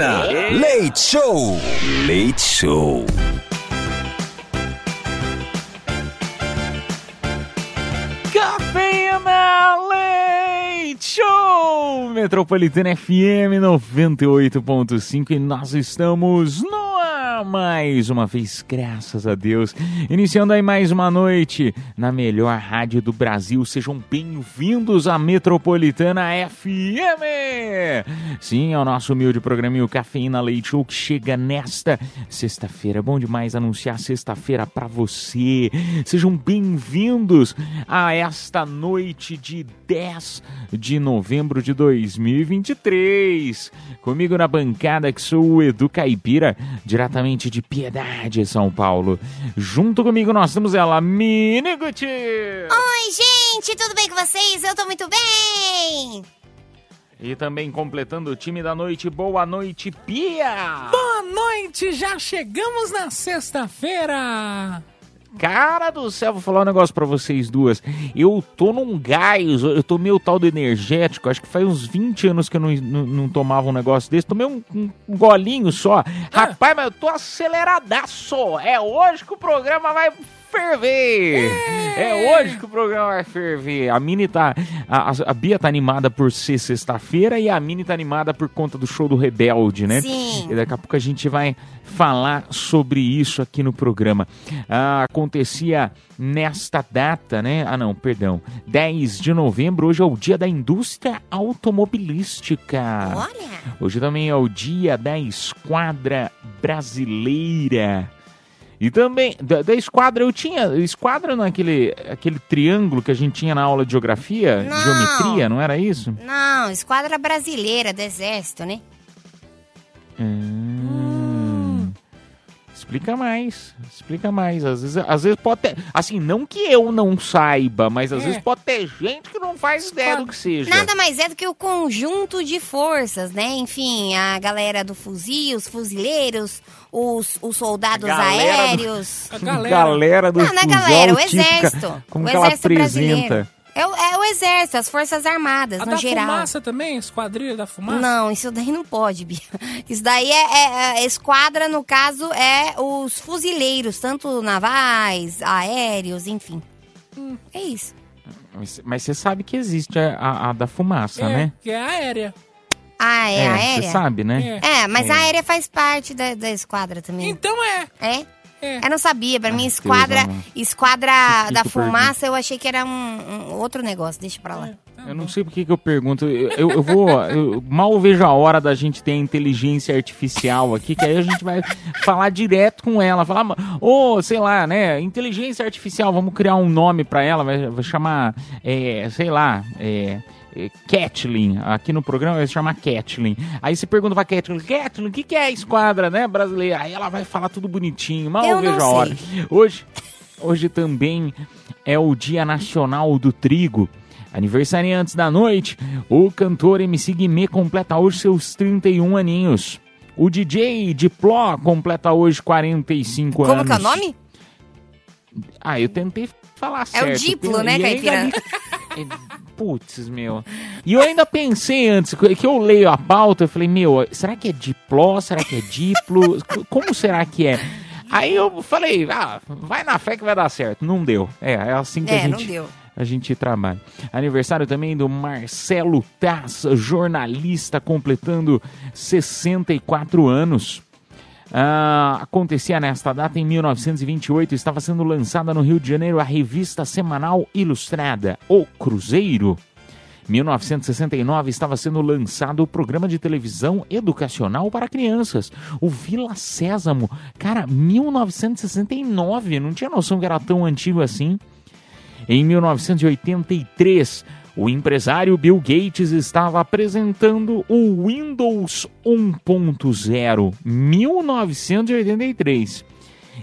Cafeína. Leite Show. Leite Show. Cafeína Leite Show! Metropolitana FM 98.5 e nós estamos no mais uma vez, graças a Deus. Iniciando aí mais uma noite na melhor rádio do Brasil. Sejam bem-vindos à Metropolitana FM! Sim, é o nosso humilde programinho Cafeína Leite Show que chega nesta sexta-feira. Bom demais anunciar sexta-feira para você. Sejam bem-vindos a esta noite de 10 de novembro de 2023. Comigo na bancada que sou o Edu Caipira, diretamente de Piedade, São Paulo. Junto comigo nós temos ela, Mini Gucci. Oi, gente, tudo bem com vocês? Eu tô muito bem! E também completando o time da noite, boa noite, Pia. Boa noite, já chegamos na sexta-feira. Cara do céu, vou falar um negócio pra vocês duas. Eu tô num gás, eu tomei o tal do energético, acho que faz uns 20 anos que eu não, não, não tomava um negócio desse. Tomei um, um- um golinho só. Rapaz, mas eu tô aceleradaço. É hoje que o programa vai ferver. É hoje que o programa vai ferver. A Mini tá. A, a- a Bia tá animada por ser sexta-feira e a Mini tá animada por conta do show do Rebelde, né? Sim. E daqui a pouco a gente vai falar sobre isso aqui no programa. Ah, acontecia nesta data, né? Ah, não, perdão. 10 de novembro, hoje é o dia da indústria automobilística. Olha! Hoje também é o dia da esquadra brasileira. E também, da, da esquadra, eu tinha. Esquadra naquele aquele triângulo que a gente tinha na aula de geografia, Não. geometria, não era isso? Não, esquadra brasileira do exército, né? Hum. Explica mais, explica mais. Às vezes, às vezes pode ter. Assim, não que eu não saiba, mas às É. vezes pode ter gente que não faz ideia do que seja. Nada mais é do que o conjunto de forças, né? Enfim, a galera do fuzil, os fuzileiros, os, os soldados A galera do- aéreos. A galera. Galera do Não, não é galera, o típica. exército. Como o que ela exército brasileiro. apresenta? É, o- é o exército, as forças armadas, A no da geral. fumaça também, esquadrilha da fumaça? Não, isso daí não pode, Bia. Isso daí é, é- é- esquadra, no caso, é os fuzileiros, tanto navais, aéreos, enfim. Hum. É isso. Mas, mas você sabe que existe a, a- a da fumaça, É, né? que é aérea. Ah, é, aérea? Você sabe, né? É. É, mas É. a aérea faz parte da, da esquadra também. Então é. É? É. Eu não sabia. Pra mim, Ah, esquadra, Deus, amor. esquadra que da que eu fumaça, eu achei que era um, um outro negócio. Deixa pra lá. Eu não sei por que eu pergunto. Eu, eu- eu vou. Eu mal vejo a hora da gente ter a inteligência artificial aqui, que aí a gente vai falar direto com ela. Falar, ô, sei lá, né? Inteligência artificial, vamos criar um nome pra ela, vai, vai chamar, é, sei lá, é. É, Catlin, aqui no programa vai se chamar Catlin. Aí você pergunta pra Catlin, Catlin, o que, que é a esquadra, né, brasileira? Aí ela vai falar tudo bonitinho, mal Eu vejo a hora. Hoje, hoje também é o Dia Nacional do Trigo. Aniversariantes da noite, o cantor MC Guimê completa hoje seus 31 aninhos. O DJ Dipló completa hoje 45 Como anos. que é o nome? Ah, eu tentei falar É certo. o Diplo, né, ainda Caipira? É, Putz, meu. E eu ainda pensei antes, que eu leio a pauta, eu falei, meu, será que é dipló? Será que é diplo? Como será que é? Aí eu falei, ah, vai na fé que vai dar certo. Não deu. É, é assim que a É, não gente deu. a gente trabalha. Aniversário também do Marcelo Taz, jornalista, completando 64 anos. Ah, acontecia nesta data em 1928, estava sendo lançada no Rio de Janeiro a revista semanal ilustrada O Cruzeiro. 1969 estava sendo lançado o programa de televisão educacional para crianças, o Vila Sésamo. Cara, 1969, não tinha noção que era tão antigo assim. Em 1983, o empresário Bill Gates estava apresentando o Windows 1.0, 1983.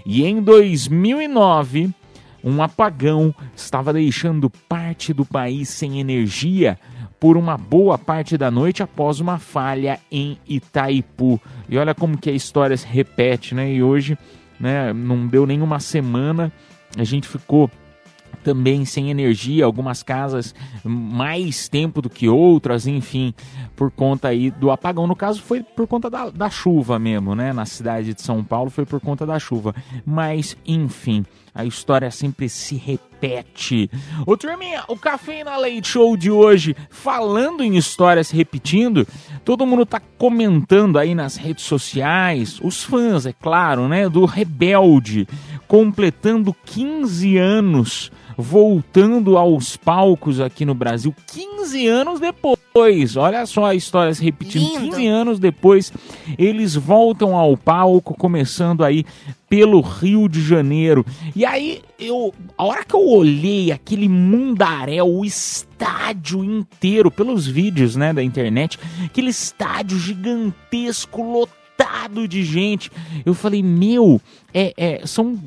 E em 2009, um apagão estava deixando parte do país sem energia por uma boa parte da noite após uma falha em Itaipu. E olha como que a história se repete, né? E hoje, né, não deu nenhuma semana, a gente ficou também sem energia, algumas casas mais tempo do que outras, enfim, por conta aí do apagão. No caso, foi por conta da, da chuva mesmo, né? Na cidade de São Paulo foi por conta da chuva. Mas, enfim, a história sempre se repete. Ô turminha, o Café na Leite Show de hoje, falando em histórias repetindo, todo mundo tá comentando aí nas redes sociais, os fãs, é claro, né, do Rebelde, completando 15 anos voltando aos palcos aqui no Brasil 15 anos depois. Olha só a história se repetindo. Lindo. 15 anos depois, eles voltam ao palco, começando aí pelo Rio de Janeiro. E aí, eu, a hora que eu olhei aquele mundaréu, o estádio inteiro, pelos vídeos né, da internet, aquele estádio gigantesco, lotado de gente. Eu falei, meu, é, é, são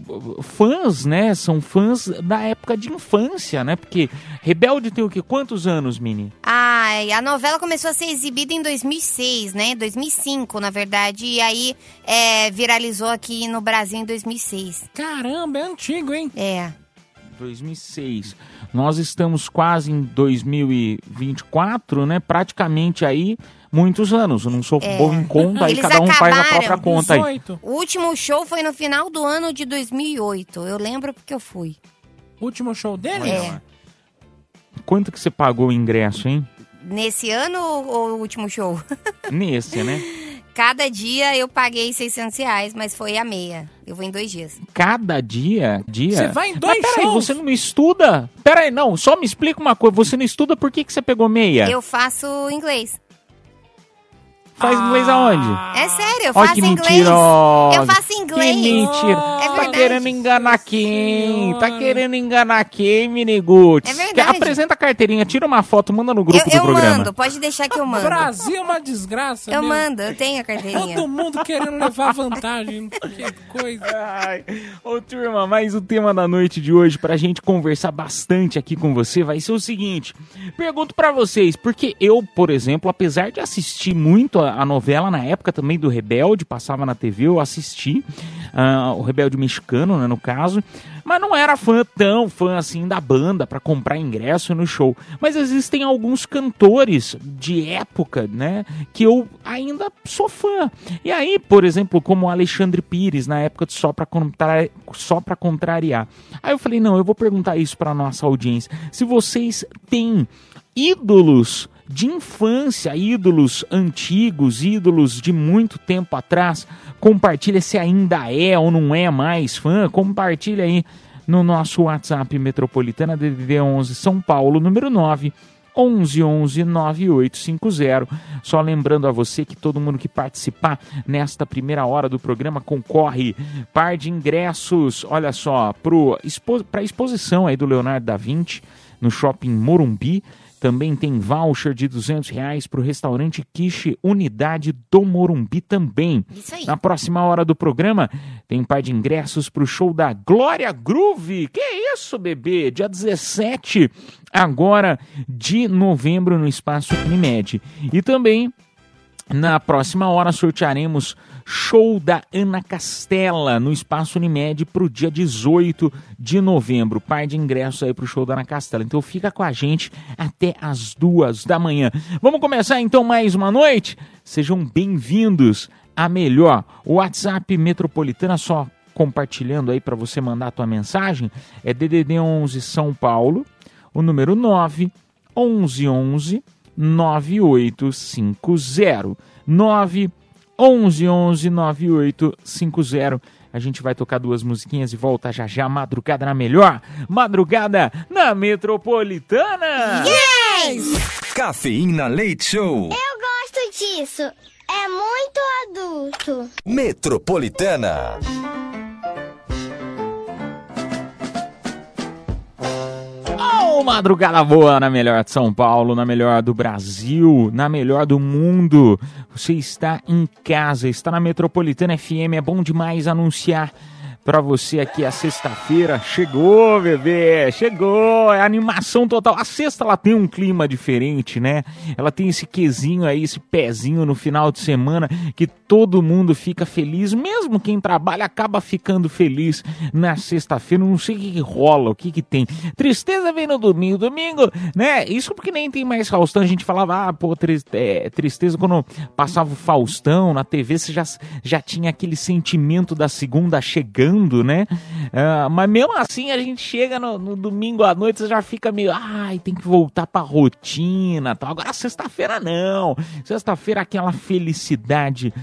fãs, né? São fãs da época de infância, né? Porque Rebelde tem o quê? Quantos anos, Mini? Ai, a novela começou a ser exibida em 2006, né? 2005, na verdade. E aí é, viralizou aqui no Brasil em 2006. Caramba, é antigo, hein? É. 2006. Nós estamos quase em 2024, né? Praticamente aí muitos anos. Eu não sou bom em conta, aí Eles cada um faz a própria conta aí. 18. O último show foi no final do ano de 2008. Eu lembro porque eu fui. Último show dele? É. Quanto que você pagou o ingresso, hein? Nesse ano ou o último show? Nesse, né? Cada dia eu paguei 600 reais, mas foi a meia. Eu vou em dois dias. Cada dia, dia. Você vai em dois Mas peraí, shows? você não estuda? Peraí, não, só me explica uma coisa. Você não estuda, por que, que você pegou meia? Eu faço inglês. Faz inglês aonde? É sério, eu Ó faço que inglês. mentirosa. Eu faço inglês. Que mentira. É tá verdade. querendo enganar quem? Tá querendo enganar quem, Miniguts? É verdade. Apresenta a carteirinha, tira uma foto, manda no grupo Eu, do eu programa. mando, pode deixar que eu mando. Brasil é uma desgraça, Eu meu. mando, eu tenho a carteirinha. Todo mundo querendo levar vantagem. Que coisa. Ai. Ô turma, mas o tema da noite de hoje pra gente conversar bastante aqui com você vai ser o seguinte. Pergunto pra vocês, porque eu, por exemplo, apesar de assistir muito a, a novela na época também do Rebelde, passava na TV, eu assisti ah, o Rebelde Mexicano, né, no caso, mas não era fã tão fã assim da banda pra comprar ingresso no show. Mas existem alguns cantores de época, né, que eu ainda sou fã. E aí, por exemplo, como Alexandre Pires na época de Só Contra... Só pra Contrariar. Aí eu falei, não, eu vou perguntar isso pra nossa audiência. Se vocês têm ídolos de infância, ídolos antigos, ídolos de muito tempo atrás, compartilha se ainda é ou não é mais fã, compartilha aí no nosso WhatsApp Metropolitana DDD 11 São Paulo, número 9 11 11 9850. Só lembrando a você que todo mundo que participar nesta primeira hora do programa concorre par de ingressos, olha só, para a exposição aí do Leonardo da Vinci no Shopping Morumbi. Também tem voucher de 200 reais para o restaurante Quiche Unidade do Morumbi também. Isso aí. Na próxima hora do programa, tem par de ingressos para o show da Glória Groove. Que isso, bebê? Dia 17 agora de novembro no Espaço Unimed. E também na próxima hora sortearemos show da Ana Castela no Espaço Unimed para o dia 18 de novembro. Par de ingressos aí para o show da Ana Castela. Então fica com a gente até as duas da manhã. Vamos começar então mais uma noite? Sejam bem-vindos a melhor WhatsApp Metropolitana só compartilhando aí para você mandar a tua mensagem é DDD 11 São Paulo, o número 9 11 11 9850 9 11 11 9850 a gente vai tocar duas musiquinhas e volta já já madrugada na melhor madrugada na metropolitana Cafeína Leite Show. Eu gosto disso. É muito adulto. Metropolitana. Madrugada boa na melhor de São Paulo, na melhor do Brasil, na melhor do mundo. Você está em casa, está na Metropolitana FM. É bom demais anunciar para você aqui a sexta-feira. Chegou, bebê, chegou. É animação total. A sexta ela tem um clima diferente, né? Ela tem esse quesinho aí, esse pezinho no final de semana que todo mundo fica feliz, mesmo quem trabalha acaba ficando feliz na sexta-feira. Não sei o que, que rola, o que que tem. Tristeza vem no domingo, domingo, né? Isso porque nem tem mais Faustão. A gente falava, ah, pô, tri- é, tristeza quando passava o Faustão na TV, você já, já tinha aquele sentimento da segunda chegando, né? Ah, mas mesmo assim, a gente chega no, no domingo à noite, você já fica meio, ai, tem que voltar pra rotina tal. Agora, sexta-feira não. Sexta-feira, aquela felicidade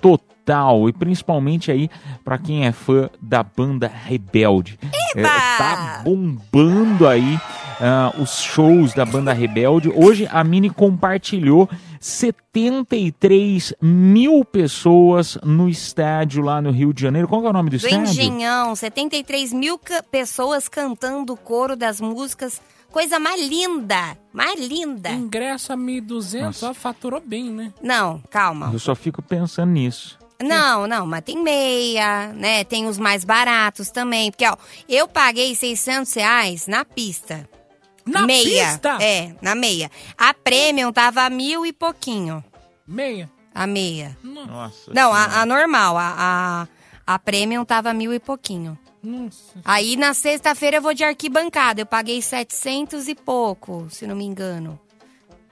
total e principalmente aí pra quem é fã da banda Rebelde. É, tá bombando aí ah, os shows da banda Rebelde. Hoje a Mini compartilhou 73 mil pessoas no estádio lá no Rio de Janeiro. Qual é o nome do, Do estádio? Engenhão, 73 mil ca- pessoas cantando o coro das músicas. Coisa mais linda, mais linda. Ingresso a 1.200, Nossa. ó, faturou bem, né? Não, calma. Eu só fico pensando nisso. Não, não, mas tem meia, né? Tem os mais baratos também. Porque, ó, eu paguei 600 reais na pista. Na meia. pista? É, na meia. A Premium tava a mil e pouquinho. Meia. A meia. Nossa. Não, a, a normal. A, a, a Premium tava mil e pouquinho. Nossa. Aí na sexta-feira eu vou de arquibancada. Eu paguei 700 e pouco, se não me engano.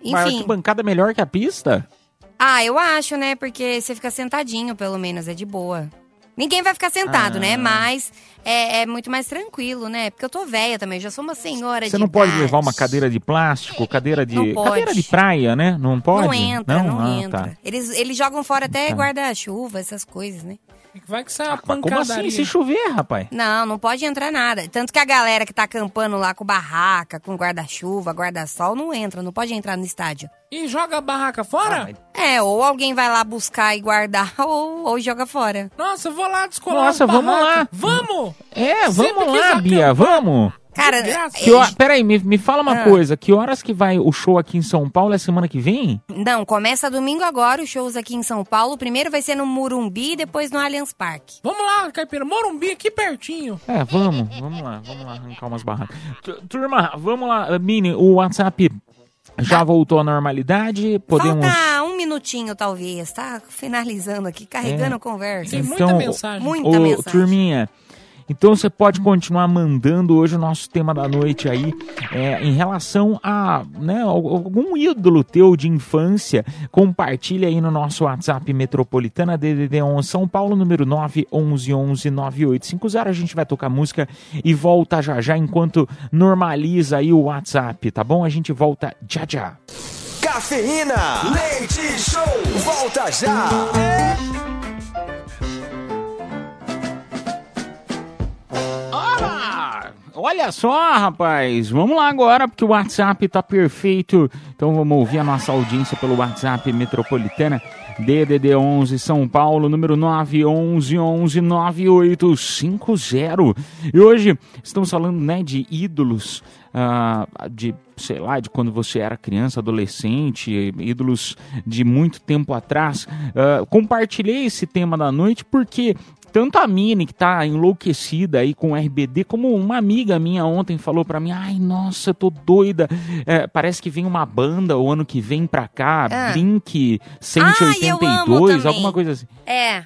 Mas Enfim. que bancada melhor que a pista? Ah, eu acho, né? Porque você fica sentadinho, pelo menos, é de boa. Ninguém vai ficar sentado, Ah. né? Mas é, é muito mais tranquilo, né? Porque eu tô velha também, já sou uma senhora Você não pode idade. levar uma cadeira de plástico, cadeira de. Não pode. Cadeira de praia, né? Não pode? Não entra, não, Ah, entra. tá. Eles, eles jogam fora até Tá. guarda-chuva, essas coisas, né? Vai que sai uma Mas como pancadaria. assim se chover, rapaz? Não, não pode entrar nada. Tanto que a galera que tá acampando lá com barraca, com guarda-chuva, guarda-sol, não entra, não pode entrar no estádio. E joga a barraca fora? Ah, mas- É, ou alguém vai lá buscar e guardar, ou, ou joga fora. Nossa, eu vou lá descolar Nossa, vamos lá. Vamos! É, Sempre vamos quis lá. Bia, vamos. Cara, graça. Que hora- Peraí, me, me fala uma Ah. coisa. Que horas que vai o show aqui em São Paulo? É semana que vem? Não, começa domingo agora os shows aqui em São Paulo. O primeiro vai ser no Murumbi, depois no Allianz Parque. Vamos lá, Caipira. Morumbi aqui pertinho. É, vamos, vamos lá, vamos lá arrancar umas barracas. Tu- Turma, vamos lá, Mini, o WhatsApp já voltou à normalidade? Podemos. Falta um minutinho, talvez, tá? Finalizando aqui, carregando conversa. Tem muita Então, mensagem. Muita Ô, mensagem. turminha, então você pode continuar mandando hoje o nosso tema da noite aí é, em relação a né, al- algum ídolo teu de infância. Compartilha aí no nosso WhatsApp Metropolitana DDD 11 São Paulo, número 911-9850. A gente vai tocar música e volta já já enquanto normaliza aí o WhatsApp, tá bom? A gente volta já já. Cafeína, leite show, volta já. Olha! Olha só, rapaz. Vamos lá agora, porque o WhatsApp tá perfeito. Então vamos ouvir a nossa audiência pelo WhatsApp Metropolitana. DDD 11 São Paulo, número 911-9850. E hoje estamos falando, né, de ídolos, ah, de, sei lá, de quando você era criança, adolescente, ídolos de muito tempo atrás. Ah, compartilhei esse tema da noite porque tanto a Mini, que tá enlouquecida aí com o RBD, como uma amiga minha ontem falou pra mim: ai, nossa, eu tô doida. É, parece que vem uma banda o ano que vem pra cá, Ah. Blink Ah, eu amo 182, também. alguma coisa assim. É,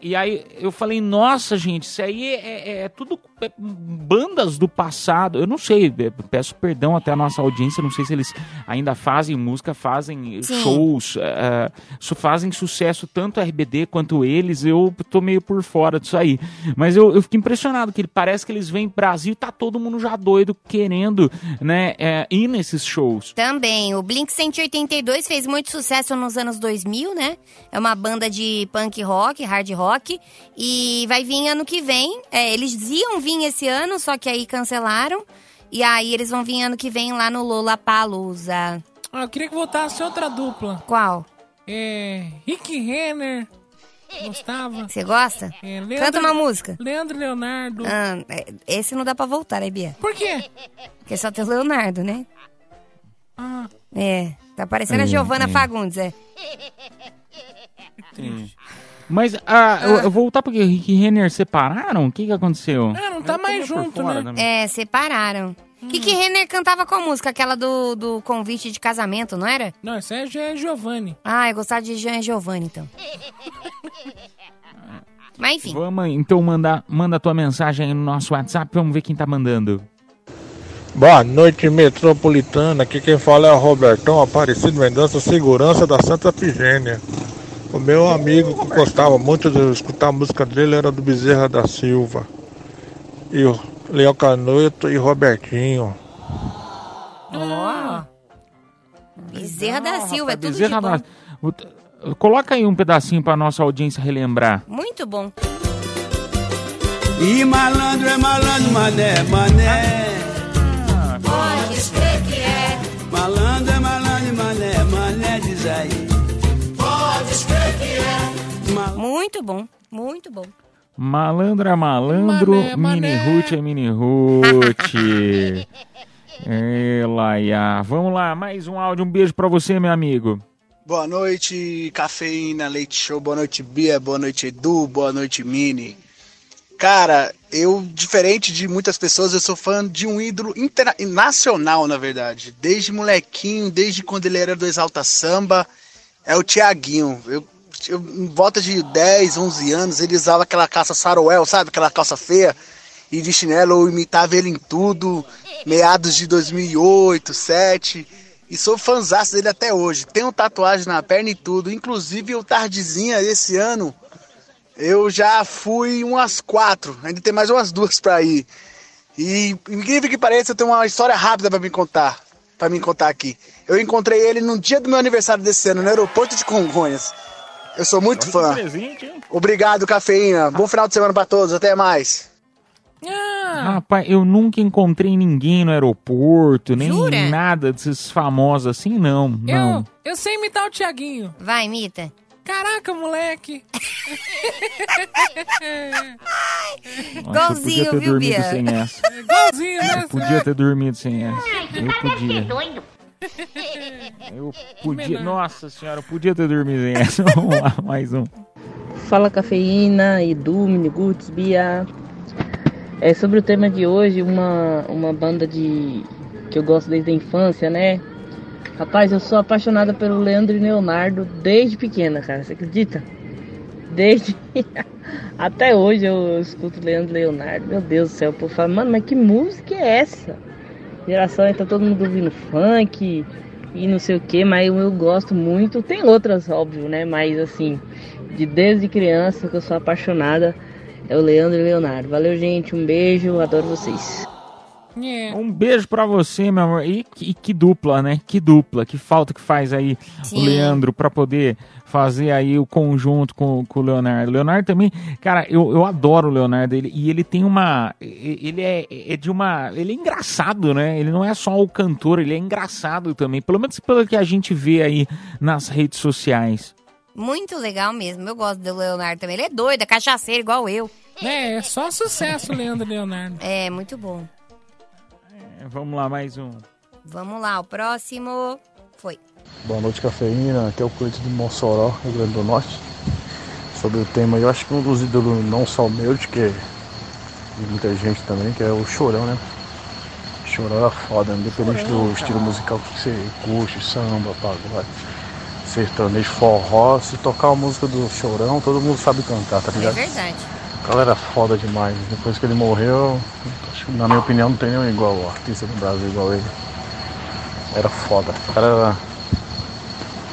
E aí eu falei, nossa, gente, isso aí é, é- é tudo bandas do passado. Eu não sei, é, peço perdão até a nossa audiência, não sei se eles ainda fazem música, fazem Sim. shows, é, su- fazem sucesso tanto a RBD quanto eles. Eu tô meio por fora disso aí. Mas eu, eu fiquei impressionado que ele- parece que eles vêm Brasil e tá todo mundo já doido querendo, né, é, ir nesses shows. também. O Blink 182 fez muito sucesso nos anos 2000, né? É uma banda de punk rock, hard rock. E vai vir ano que vem. É, eles iam vir esse ano, só que aí cancelaram. E aí eles vão vir ano que vem lá no Lollapalooza. Ah, eu queria que voltasse outra dupla. Qual? É. Rick Renner Gostava. Você gosta? É, Leandro- Canta uma música. Leandro e Leonardo. Ah, é, esse não dá pra voltar, né, Bia? Por quê? Porque só tem o Leonardo, né? Ah, É, tá parecendo a É, Giovana é. Fagundes, é. Mas ah, eu, eu voltar porque Rick e Renner separaram? O que, que aconteceu? ah, não tá Eu mais junto, né? também. É, separaram. Kiki Renner cantava qual música? Aquela do, do convite de casamento, não era? Não, esse é Gio- Giovanni. Ah, eu gostava de Jean Giovanni, então. Mas enfim, Vamos então mandar manda a tua mensagem aí no nosso WhatsApp, vamos ver quem tá mandando. Boa noite, metropolitana. Aqui quem fala é o Robertão Aparecido Mendonça, segurança da Santa Figênia. O meu amigo que gostava muito de escutar a música dele era do Bezerra da Silva. E o Leão Canoito e Robertinho. ó. Bezerra da Silva, é tudo de Bezerra bom. da- Coloca aí um pedacinho pra nossa audiência relembrar. Muito bom. E malandro é malandro, mané, mané. Pode crer que é malandro, Muito bom, muito bom. Malandro é malandro, Mané, mini mané. root é mini root. É, Laia. Vamos lá, mais um áudio. Um beijo pra você, meu amigo. Boa noite, Cafeína, Leite Show, boa noite, Bia, boa noite, Edu, boa noite, Mini. Cara, eu, diferente de muitas pessoas, eu sou fã de um ídolo interna- nacional, na verdade. Desde molequinho, desde quando ele era do Exalta Samba, é o Tiaguinho. Eu, em volta de 10, 11 anos, ele usava aquela calça saroel, sabe? Aquela calça feia. E de chinelo, eu imitava ele em tudo. Meados de 2008, 2007. E sou fãzaço dele até hoje. Tenho tatuagem na perna e tudo. Inclusive, o Tardezinha, esse ano, eu já fui umas quatro. Ainda tem mais umas duas pra ir. E, incrível que pareça, eu tenho uma história rápida pra me contar. Pra me contar aqui. Eu encontrei ele no dia do meu aniversário desse ano, no aeroporto de Congonhas. Eu sou muito fã. Obrigado, cafeína. Bom final de semana pra todos. Até mais. Ah, Rapaz, eu nunca encontrei ninguém no aeroporto, nem Jura? nada desses famosos assim, não. Não. eu, eu sei imitar o Tiaguinho. Vai, imita. Caraca, moleque. Nossa, eu podia Igualzinho, ter viu, dormido Bia? sem essa. É Igualzinho, né? Eu podia ter dormido sem essa. Eu podia. Eu podia. Nossa senhora, eu podia ter dormido sem essa. Vamos lá, mais um. Fala Cafeína, Edu, Miniguts, Bia. É sobre o tema de hoje, uma, uma banda de que eu gosto desde a infância, né? Rapaz, eu sou apaixonada pelo Leandro e Leonardo desde pequena, cara. Você acredita? Desde até hoje eu escuto Leandro e Leonardo. Meu Deus do céu, povo fala, mano, mas que música é essa? Geração tá todo mundo ouvindo funk e não sei o que, mas eu, eu gosto muito. Tem outras, óbvio, né? Mas assim, de desde criança que eu sou apaixonada é o Leandro e Leonardo. Valeu, gente. Um beijo. Adoro vocês. É. Um beijo pra você, meu amor. E que, que dupla, né? Que dupla. Que falta que faz aí o Sim. Leandro pra poder fazer aí o conjunto com, com o Leonardo. O Leonardo também, cara, eu, eu adoro o Leonardo. Ele, e ele tem uma. e- Ele é, é de uma. Ele é engraçado, né? Ele não é só o cantor, ele é engraçado também. Pelo menos pelo que a gente vê aí nas redes sociais. Muito legal mesmo. Eu gosto do Leonardo também. Ele é doido, é cachaceiro igual eu. É, é só sucesso, Leandro e Leonardo. É, muito bom. É, vamos lá, mais um. Vamos lá, o próximo foi. Boa noite, cafeína. Aqui é o Cleiton do Mossoró, Rio Grande do Norte. Sobre o tema, eu acho que um dos ídolos, não só meu, de que de muita gente também, que é o Chorão, né? Chorão é foda, independente do estilo musical que você curte, samba, pagode, sertanejo, forró. Se tocar a música do Chorão, todo mundo sabe cantar, tá É ligado? verdade. Galera foda demais. Depois que ele morreu, acho na minha opinião não tem nenhum igual artista no Brasil igual ele. Era foda. O cara era,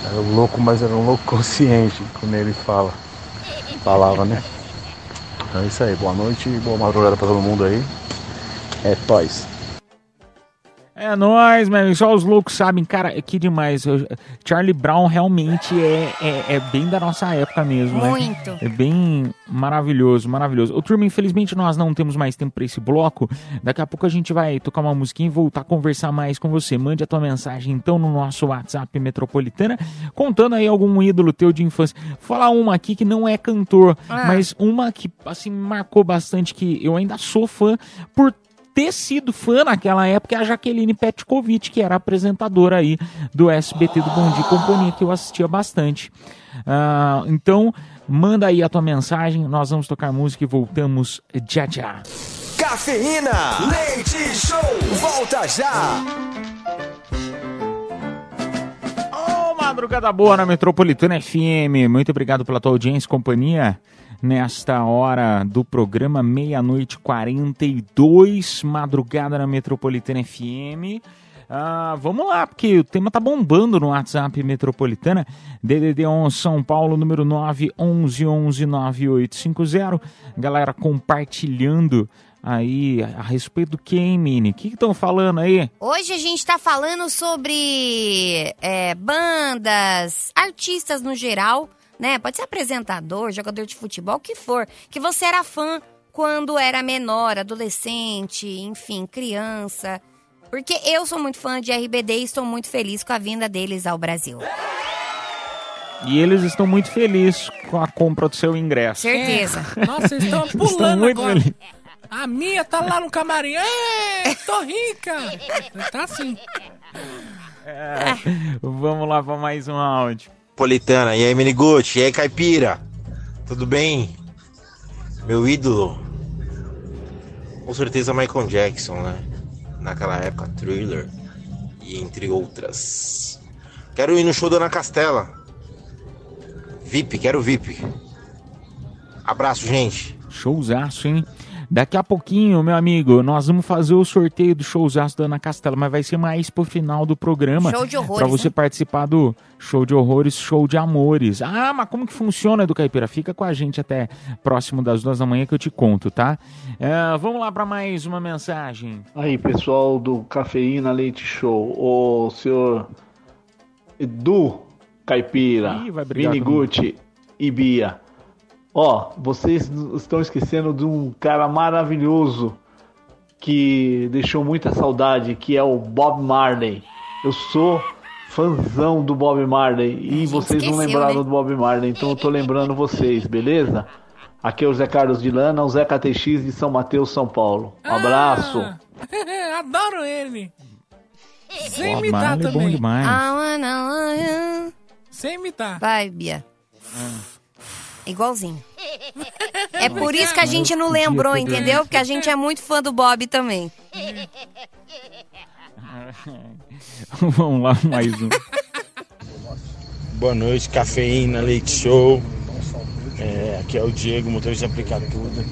era louco, mas era um louco consciente, como ele fala. Falava, né? Então é isso aí. Boa noite boa madrugada pra todo mundo aí. É toys. É nóis, amigo. Só os loucos sabem. Cara, que demais. Eu- Charlie Brown realmente é, é, é bem da nossa época mesmo, né? Muito. É bem maravilhoso, maravilhoso. Ô, turma, infelizmente nós não temos mais tempo para esse bloco. Daqui a pouco a gente vai tocar uma musiquinha e voltar a conversar mais com você. Mande a tua mensagem, então, no nosso WhatsApp Metropolitana, contando aí algum ídolo teu de infância. Falar uma aqui que não é cantor, Ah. mas uma que, assim, marcou bastante, que eu ainda sou fã por ter sido fã naquela época é a Jaqueline Petkovic, que era apresentadora aí do SBT do Bom Dia Companhia, que eu assistia bastante. Ah, então, manda aí a tua mensagem, nós vamos tocar música e voltamos já já. Cafeína, leite show, volta já. Ô, madrugada boa na Metropolitana FM. Muito obrigado pela tua audiência e companhia nesta hora do programa meia-noite 42, madrugada na Metropolitana FM. Ah, vamos lá, porque o tema tá bombando no WhatsApp Metropolitana. DDD 11 São Paulo, número 911-9850. Galera compartilhando aí a respeito do que, hein, Mini? O que estão falando aí? Hoje a gente tá falando sobre é, bandas, artistas no geral, né? Pode ser apresentador, jogador de futebol, o que for. Que você era fã quando era menor, adolescente, enfim, criança. Porque eu sou muito fã de RBD e estou muito feliz com a vinda deles ao Brasil. E eles estão muito felizes com a compra do seu ingresso. Certeza. É. Nossa, vocês estão Estão pulando muito agora. felizes. A minha tá lá no camarim. Ê, tô rica. Tá assim. É, vamos lá para mais um áudio. Politana, e aí Miniguti, e aí Caipira, tudo bem? Meu ídolo, com certeza Michael Jackson, né? Naquela época, Thriller, e entre outras. Quero ir no show da Ana Castela. VIP, quero VIP. Abraço, gente. Showzaço, hein? Daqui a pouquinho, meu amigo, nós vamos fazer o sorteio do showzaço da Ana Castela, mas vai ser mais pro final do programa. Show de horrores, Pra você né? participar do show de horrores, show de amores. Ah, mas como que funciona, do Caipira? Fica com a gente até próximo das duas da manhã que eu te conto, tá? É, vamos lá para mais uma mensagem. Aí, pessoal do Cafeína Leite Show, o senhor Edu Caipira, Ih, Miniguti e Bia. Ó, vocês estão esquecendo de um cara maravilhoso que deixou muita saudade, que é o Bob Marley. Eu sou fãzão do Bob Marley e vocês não esqueceu, lembraram né? do Bob Marley, então eu tô lembrando vocês, beleza? Aqui é o Zé Carlos de Lana, o Zé KTX de São Mateus, São Paulo. Um abraço. Ah, Adoro ele. Sem Bob imitar Marley é bom também. demais. Ah, wanna, wanna. Sem imitar. Vai, Bia. Igualzinho. É por isso que a gente não lembrou, entendeu? Porque a gente é muito fã do Bob também. vamos lá, mais um. Boa noite, cafeína, leite show. É, aqui é o Diego, motorista de aplicar tudo.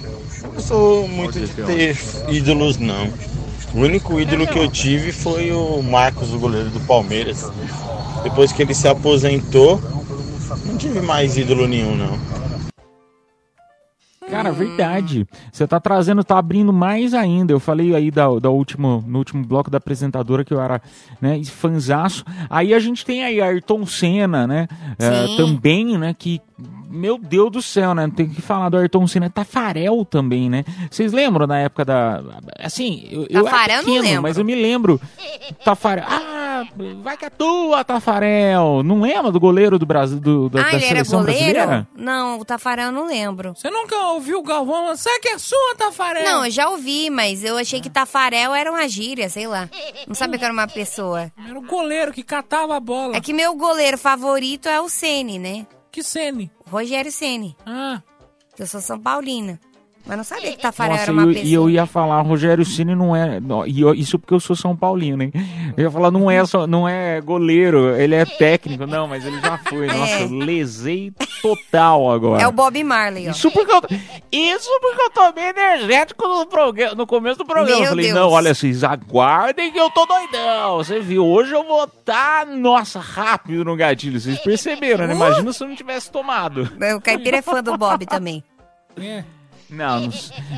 Eu sou muito de ter ídolos, não. O único ídolo que eu tive foi o Marcos, o goleiro do Palmeiras. Depois que ele se aposentou, não tive mais ídolo nenhum, não. Cara, verdade. Você tá trazendo, tá abrindo mais ainda. Eu falei aí da, da último, no último bloco da apresentadora que eu era né, fanzaço. Aí a gente tem aí Ayrton Senna, né? Sim. também, né? Que, meu Deus do céu, né? Tem que falar do Ayrton Senna. Tafarel também, né? Vocês lembram da época da. Assim, eu, eu era eu pequeno, lembro. mas eu me lembro. Tafarel. Ah, vai que é tua, Tafarel. Não lembra do goleiro do Brasil, do, da, ah, da ele era seleção goleiro? brasileira? Não, o Tafarel eu não lembro. Você nunca ouviu o Galvão lançar que é sua, Tafarel? Não, eu já ouvi, mas eu achei que Tafarel era uma gíria, sei lá. Não sabia que era uma pessoa. Era o goleiro que catava a bola. É que meu goleiro favorito é o Ceni, né? Que Sene? Rogério Ceni. Ah, Eu sou São Paulina. Mas não sabia que Tafarel Nossa, era uma e eu, pessoa. e eu ia falar, Rogério Ceni não é. não, e eu- isso porque eu sou São Paulino, hein? Eu ia falar, não é, só, não é goleiro, ele é técnico. Não, mas ele já foi. Nossa, É. eu lesei total agora. É o Bob Marley, ó. Isso porque eu, isso porque eu tomei energético no, programa, no começo do programa. Meu eu falei, Deus. não, olha, vocês aguardem que eu tô doidão. Você viu, hoje eu vou estar, nossa, rápido no gatilho. Vocês perceberam, né? Imagina se eu não tivesse tomado. O Caipira é fã do Bob também. é.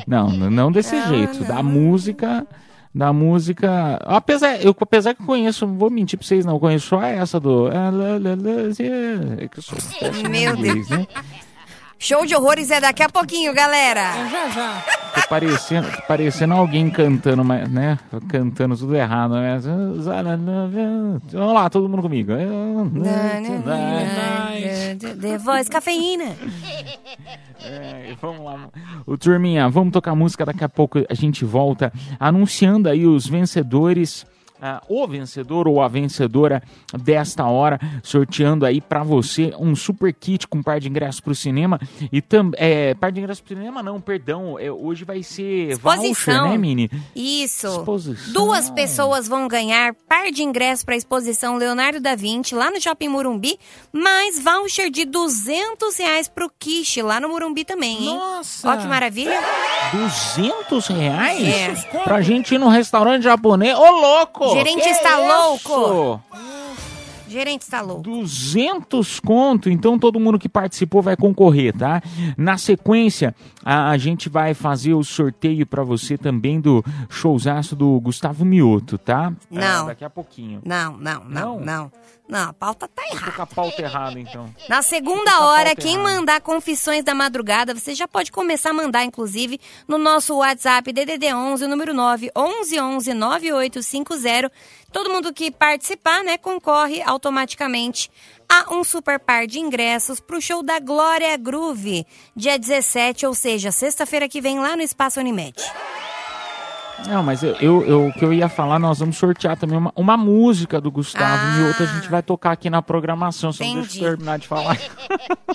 Não, não, não, desse Não, jeito. não. Da música, da música. Apesar, eu, apesar que eu conheço, não vou mentir pra vocês, não. Eu conheço só essa do. É em Meu inglês, né? Show de horrores é daqui a pouquinho, galera. Já, já. Tô parecendo, tô parecendo alguém cantando, mas, né? Cantando tudo errado. Né? Vamos lá, todo mundo comigo. The Voice Cafeína. É, vamos lá. O Turminha, vamos tocar música. Daqui a pouco a gente volta anunciando aí os vencedores. Ah, o vencedor ou a vencedora desta hora, sorteando aí pra você um super kit com par de ingressos pro cinema e também é, par de ingressos pro cinema não, perdão, é, hoje vai ser voucher, Exposição. né, Mini? Isso. Exposição. Duas pessoas vão ganhar par de ingressos para a exposição Leonardo da Vinci lá no Shopping Murumbi, mais voucher de 200 reais pro Quiche lá no Murumbi também, hein? Nossa! Ó que maravilha. 200 reais? É. Pra gente ir num restaurante japonês? Ô, louco! Gerente Que está isso? louco. Gerente está louco. 200 conto, então todo mundo que participou vai concorrer, tá? Na sequência, a, a gente vai fazer o sorteio pra você também do showzaço do Gustavo Mioto, tá? Não. É, daqui a pouquinho. Não, não, não, não. Não, a pauta tá errada. Tô com a pauta errada, então. Na segunda Fica hora, quem errada. mandar confissões da madrugada, você já pode começar a mandar, inclusive, no nosso WhatsApp DDD 11, número 9 11 11 9850. Todo mundo que participar, né, concorre automaticamente a um super par de ingressos pro show da Glória Groove, dia 17, ou seja, sexta-feira que vem lá no Espaço Unimed. Não, mas eu, eu, eu- o que eu ia falar, nós vamos sortear também uma, uma música do Gustavo Mioto, a gente vai tocar aqui na programação, só deixa eu terminar de falar.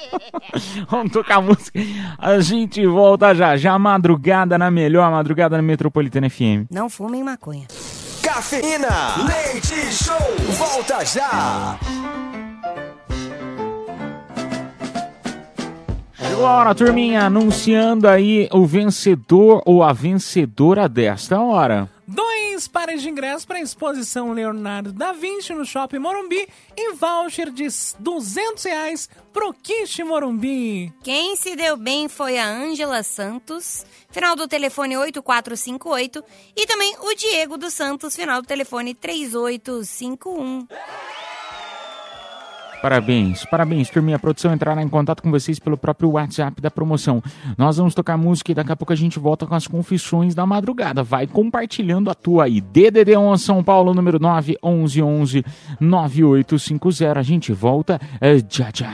vamos tocar música. A gente volta já, já madrugada na melhor, madrugada na Metropolitana FM. Não fumem maconha. Cafeína, leite show, volta já. Chegou a hora, turminha, anunciando aí o vencedor ou a vencedora desta hora. Dois pares de ingressos para a exposição Leonardo da Vinci no Shopping Morumbi e voucher de 200 reais pro Quiche Morumbi. Quem se deu bem foi a Ângela Santos, final do telefone 8458, e também o Diego dos Santos, final do telefone 3851. Parabéns, parabéns, turminha. A produção entrará em contato com vocês pelo próprio WhatsApp da promoção. Nós vamos tocar música e daqui a pouco a gente volta com as confissões da madrugada. Vai compartilhando a tua aí. DDD 11 São Paulo, número 9 11 11 9850. A gente volta é, já já.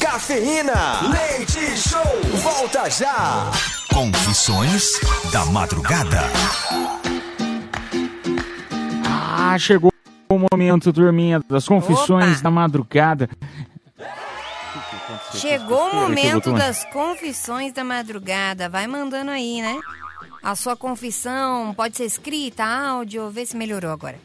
Cafeína, leite show, volta já. Confissões da madrugada. Ah, chegou o momento, turminha, das confissões da madrugada. Chegou o momento das confissões da madrugada. Vai mandando aí, né? A sua confissão pode ser escrita, áudio, vê se melhorou agora.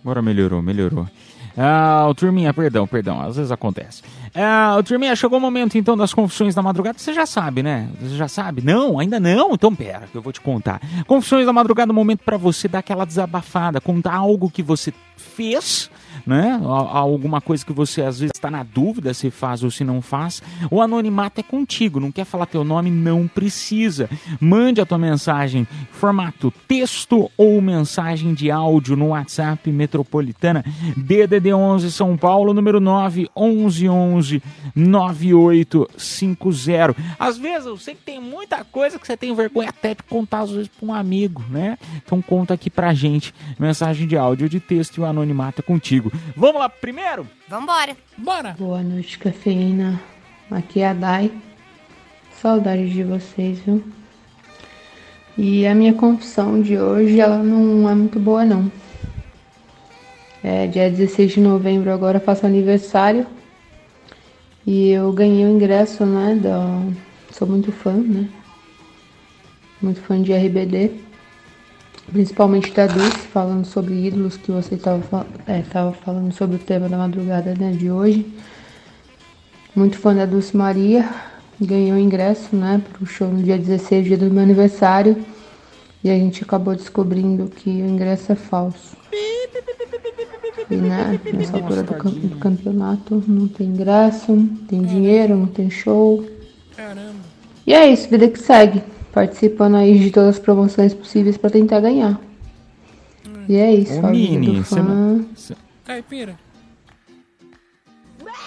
Agora melhorou, melhorou. Ah, o Turminha, perdão, perdão, às vezes acontece. Ah, o Turminha, chegou o momento então das confissões da madrugada. Você já sabe, né? Você já sabe? Não, ainda não? Então pera, que eu vou te contar. Confissões da madrugada, um momento pra você dar aquela desabafada, contar algo que você fez, né? Al- Alguma coisa que você às vezes está na dúvida se faz ou se não faz. O anonimato é contigo, não quer falar teu nome? Não precisa. Mande a tua mensagem formato texto ou mensagem de áudio no WhatsApp Metropolitana DDD 11 São Paulo, número 9 11 11 9850. Às vezes eu sei que tem muita coisa que você tem vergonha até de contar às vezes para um amigo, né? Então conta aqui pra gente, mensagem de áudio de texto e o anonimato é contigo. Vamos lá primeiro? Vambora. Bora. Boa noite, cafeína. Aqui é a Dai. Saudades de vocês, viu? E a minha confissão de hoje, ela não é muito boa, não. É dia 16 de novembro, agora faço aniversário. E eu ganhei o ingresso, né? Da... Sou muito fã, né? Muito fã de RBD. Principalmente da Dulce, falando sobre ídolos, que você estava é, tava falando sobre o tema da madrugada né, de hoje. Muito fã da Dulce Maria. Ganhou o ingresso, né? Pro show no dia 16, dia do meu aniversário. E a gente acabou descobrindo que o ingresso é falso. E né, nessa altura do, do campeonato não tem ingresso, não tem dinheiro, não tem show. Caramba. E é isso, vida que segue. Participando aí de todas as promoções possíveis pra tentar ganhar. E é isso, Ô, Mini, do você fã. não- cê- Caipira.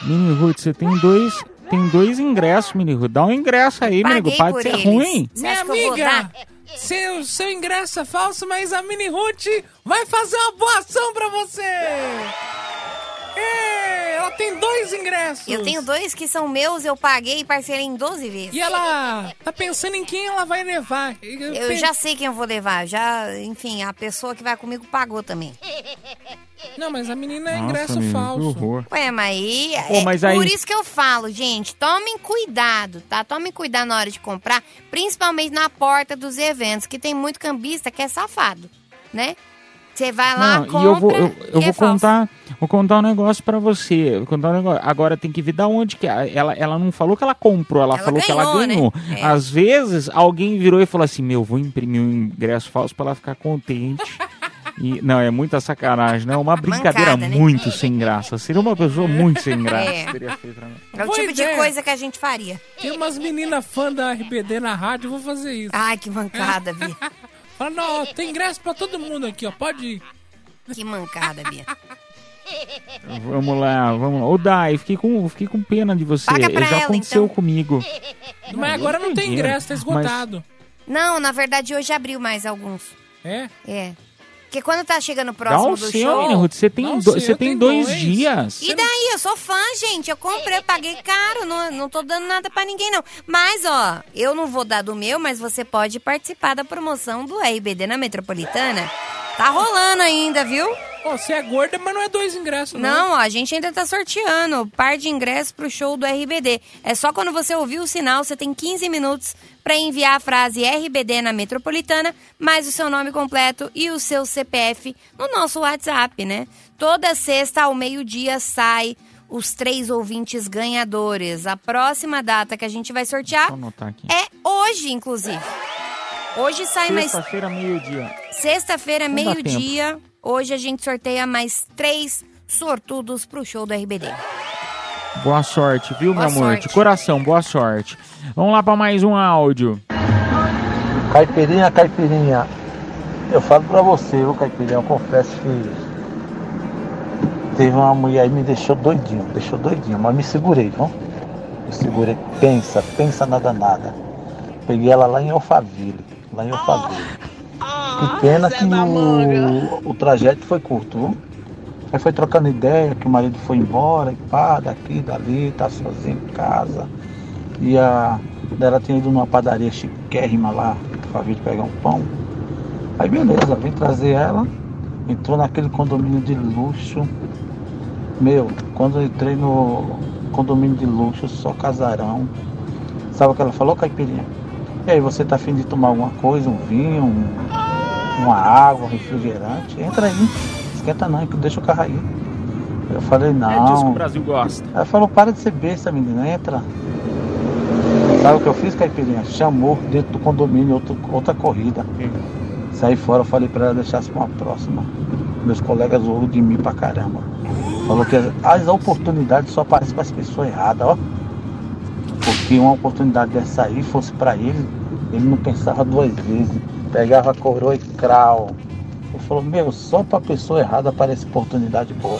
Mini Ruth, você tem dois, tem dois ingressos, Mini Ruth. Dá um ingresso aí, Minigo. Por ser eles. ruim. Você Minha amiga, seu, seu ingresso é falso, mas a Mini Ruth vai fazer uma boa ação pra você. É, ela tem dois ingressos. Eu tenho dois que são meus, eu paguei e parcelei em 12 vezes. E ela tá pensando em quem ela vai levar. Eu já sei quem eu vou levar. Já, enfim, a pessoa que vai comigo pagou também. Não, mas a menina é Nossa, ingresso menino, que falso. Ué, mas aí, Pô, é mas aí- por isso que eu falo, gente, tomem cuidado, tá? Tomem cuidado na hora de comprar, principalmente na porta dos eventos, que tem muito cambista que é safado, né? Você vai lá, Não, compra e eu vou, eu, eu e vou é falso. contar, vou contar um negócio pra você. Vou contar um negócio. Agora tem que ver da onde que é. ela, ela não falou que ela comprou, ela, Ela falou que ela ganhou, né? ganhou. É. Às vezes alguém virou e falou assim: "Meu, vou imprimir um ingresso falso pra ela ficar contente". E, não, é muita sacanagem, né? Uma brincadeira Mancada, né? muito sem graça. Seria uma pessoa muito sem graça. É. Teria feito, né? É o tipo ideia. de coisa que a gente faria. Tem umas meninas fã da RBD na rádio, eu vou fazer isso. Ai, que mancada, Bia. Fala, não, ó, tem ingresso pra todo mundo aqui, ó. Pode ir. Que mancada, Bia. Vamos lá, vamos lá. Ô, Dai, fiquei com, fiquei com pena de você. Paga pra Já ela, aconteceu então. comigo. Mas agora não tem dinheiro, ingresso, tá mas- esgotado. Não, na verdade, hoje abriu mais alguns. É? É. Porque quando tá chegando Dá próximo o do seu, show... Ruth. Você tem, do- você tem tem dois, dois. dias. E daí? Eu sou fã, gente. Eu comprei, eu paguei caro. Não, não tô dando nada pra ninguém, não. Mas, ó, eu não vou dar do meu, mas você pode participar da promoção do RBD na Metropolitana. Tá rolando ainda, viu? Ó, você é gorda, mas não é dois ingressos, não. Não, ó, a gente ainda tá sorteando par de ingressos pro show do RBD. É só quando você ouvir o sinal, você tem 15 minutos pra enviar a frase RBD na Metropolitana, mais o seu nome completo e o seu CPF no nosso WhatsApp, né? Toda sexta ao meio-dia sai os três ouvintes ganhadores. A próxima data que a gente vai sortear é hoje, inclusive. Hoje sai mais Sexta-feira, meio-dia. Sexta-feira, meio-dia. Hoje a gente sorteia mais três sortudos pro show do RBD. Boa sorte, viu, Boa meu amor? sorte. De coração, boa sorte. Vamos lá pra mais um áudio. Caipirinha, caipirinha. Eu falo pra você, viu, caipirinha, eu confesso que teve uma mulher aí que me deixou doidinho, deixou doidinho, mas me segurei, viu? Me segurei, pensa, pensa nada nada. Peguei ela lá em Alphaville, em Alphaville. Que pena que o, o trajeto foi curto, viu? Aí foi trocando ideia, que o marido foi embora, e pá, daqui, dali, tá sozinho em casa. E a ela tinha ido numa padaria chiquérrima lá, pra vir pegar um pão. Aí beleza, vim trazer ela, entrou naquele condomínio de luxo. Meu, quando eu entrei no condomínio de luxo, só casarão. Sabe o que ela falou, Caipirinha? E aí, você tá afim de tomar alguma coisa, um vinho, um- uma água, um refrigerante? Entra aí, esquenta não, deixa o carro aí. Eu falei, não. É disso que o Brasil gosta. Ela falou, para de ser besta, menina, entra. Sabe o que eu fiz, Caipirinha? Chamou dentro do condomínio outro- outra corrida. Saí fora, falei pra ela deixasse pra uma próxima. Meus colegas zoam de mim pra caramba. Falou que as, as oportunidades só aparecem para as pessoas erradas, ó. Porque uma oportunidade dessa aí fosse pra ele, ele não pensava duas vezes. Pegava coroa e crau. Ele falou, meu, só pra pessoa errada aparece oportunidade boa.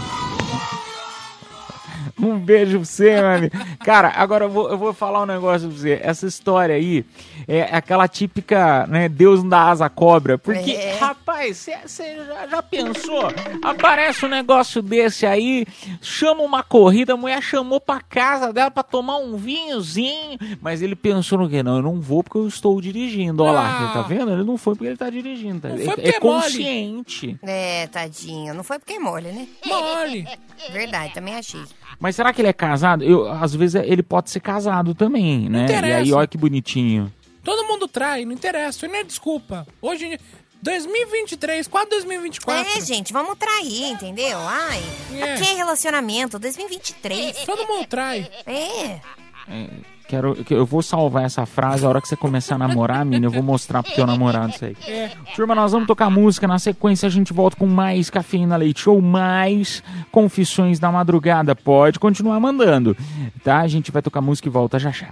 Um beijo pra você, meu amigo. Cara, agora eu vou, eu vou falar um negócio pra você. Essa história aí é aquela típica, né? Deus não dá asa à cobra. Porque, É. rapaz, você já, já pensou? Aparece um negócio desse aí, chama uma corrida, a mulher chamou pra casa dela pra tomar um vinhozinho. Mas ele pensou no quê? Não, eu não vou porque eu estou dirigindo. Olha lá, Ah. tá vendo? Ele não foi porque ele tá dirigindo. Tá? Não É- foi é, porque é mole. consciente. É, tadinho. Não foi porque é mole, né? Mole. Verdade, também achei. Mas será que ele é casado? Eu, às vezes ele pode ser casado também, né? E aí, interessa. olha que bonitinho. Todo mundo trai, não interessa, isso não é desculpa. Hoje, em dia, 2023, quase 2024. É, gente, vamos trair, entendeu? Ai, É. aqui é relacionamento, 2023. Todo mundo trai. É. É, quero, que eu vou salvar essa frase. A hora que você começar a namorar, menina, eu vou mostrar pro teu namorado isso aí. É. Turma, nós vamos tocar música. Na sequência, a gente volta com mais Cafeína Leite Show, mais Confissões da Madrugada. Pode continuar mandando, tá? A gente vai tocar música e volta já já.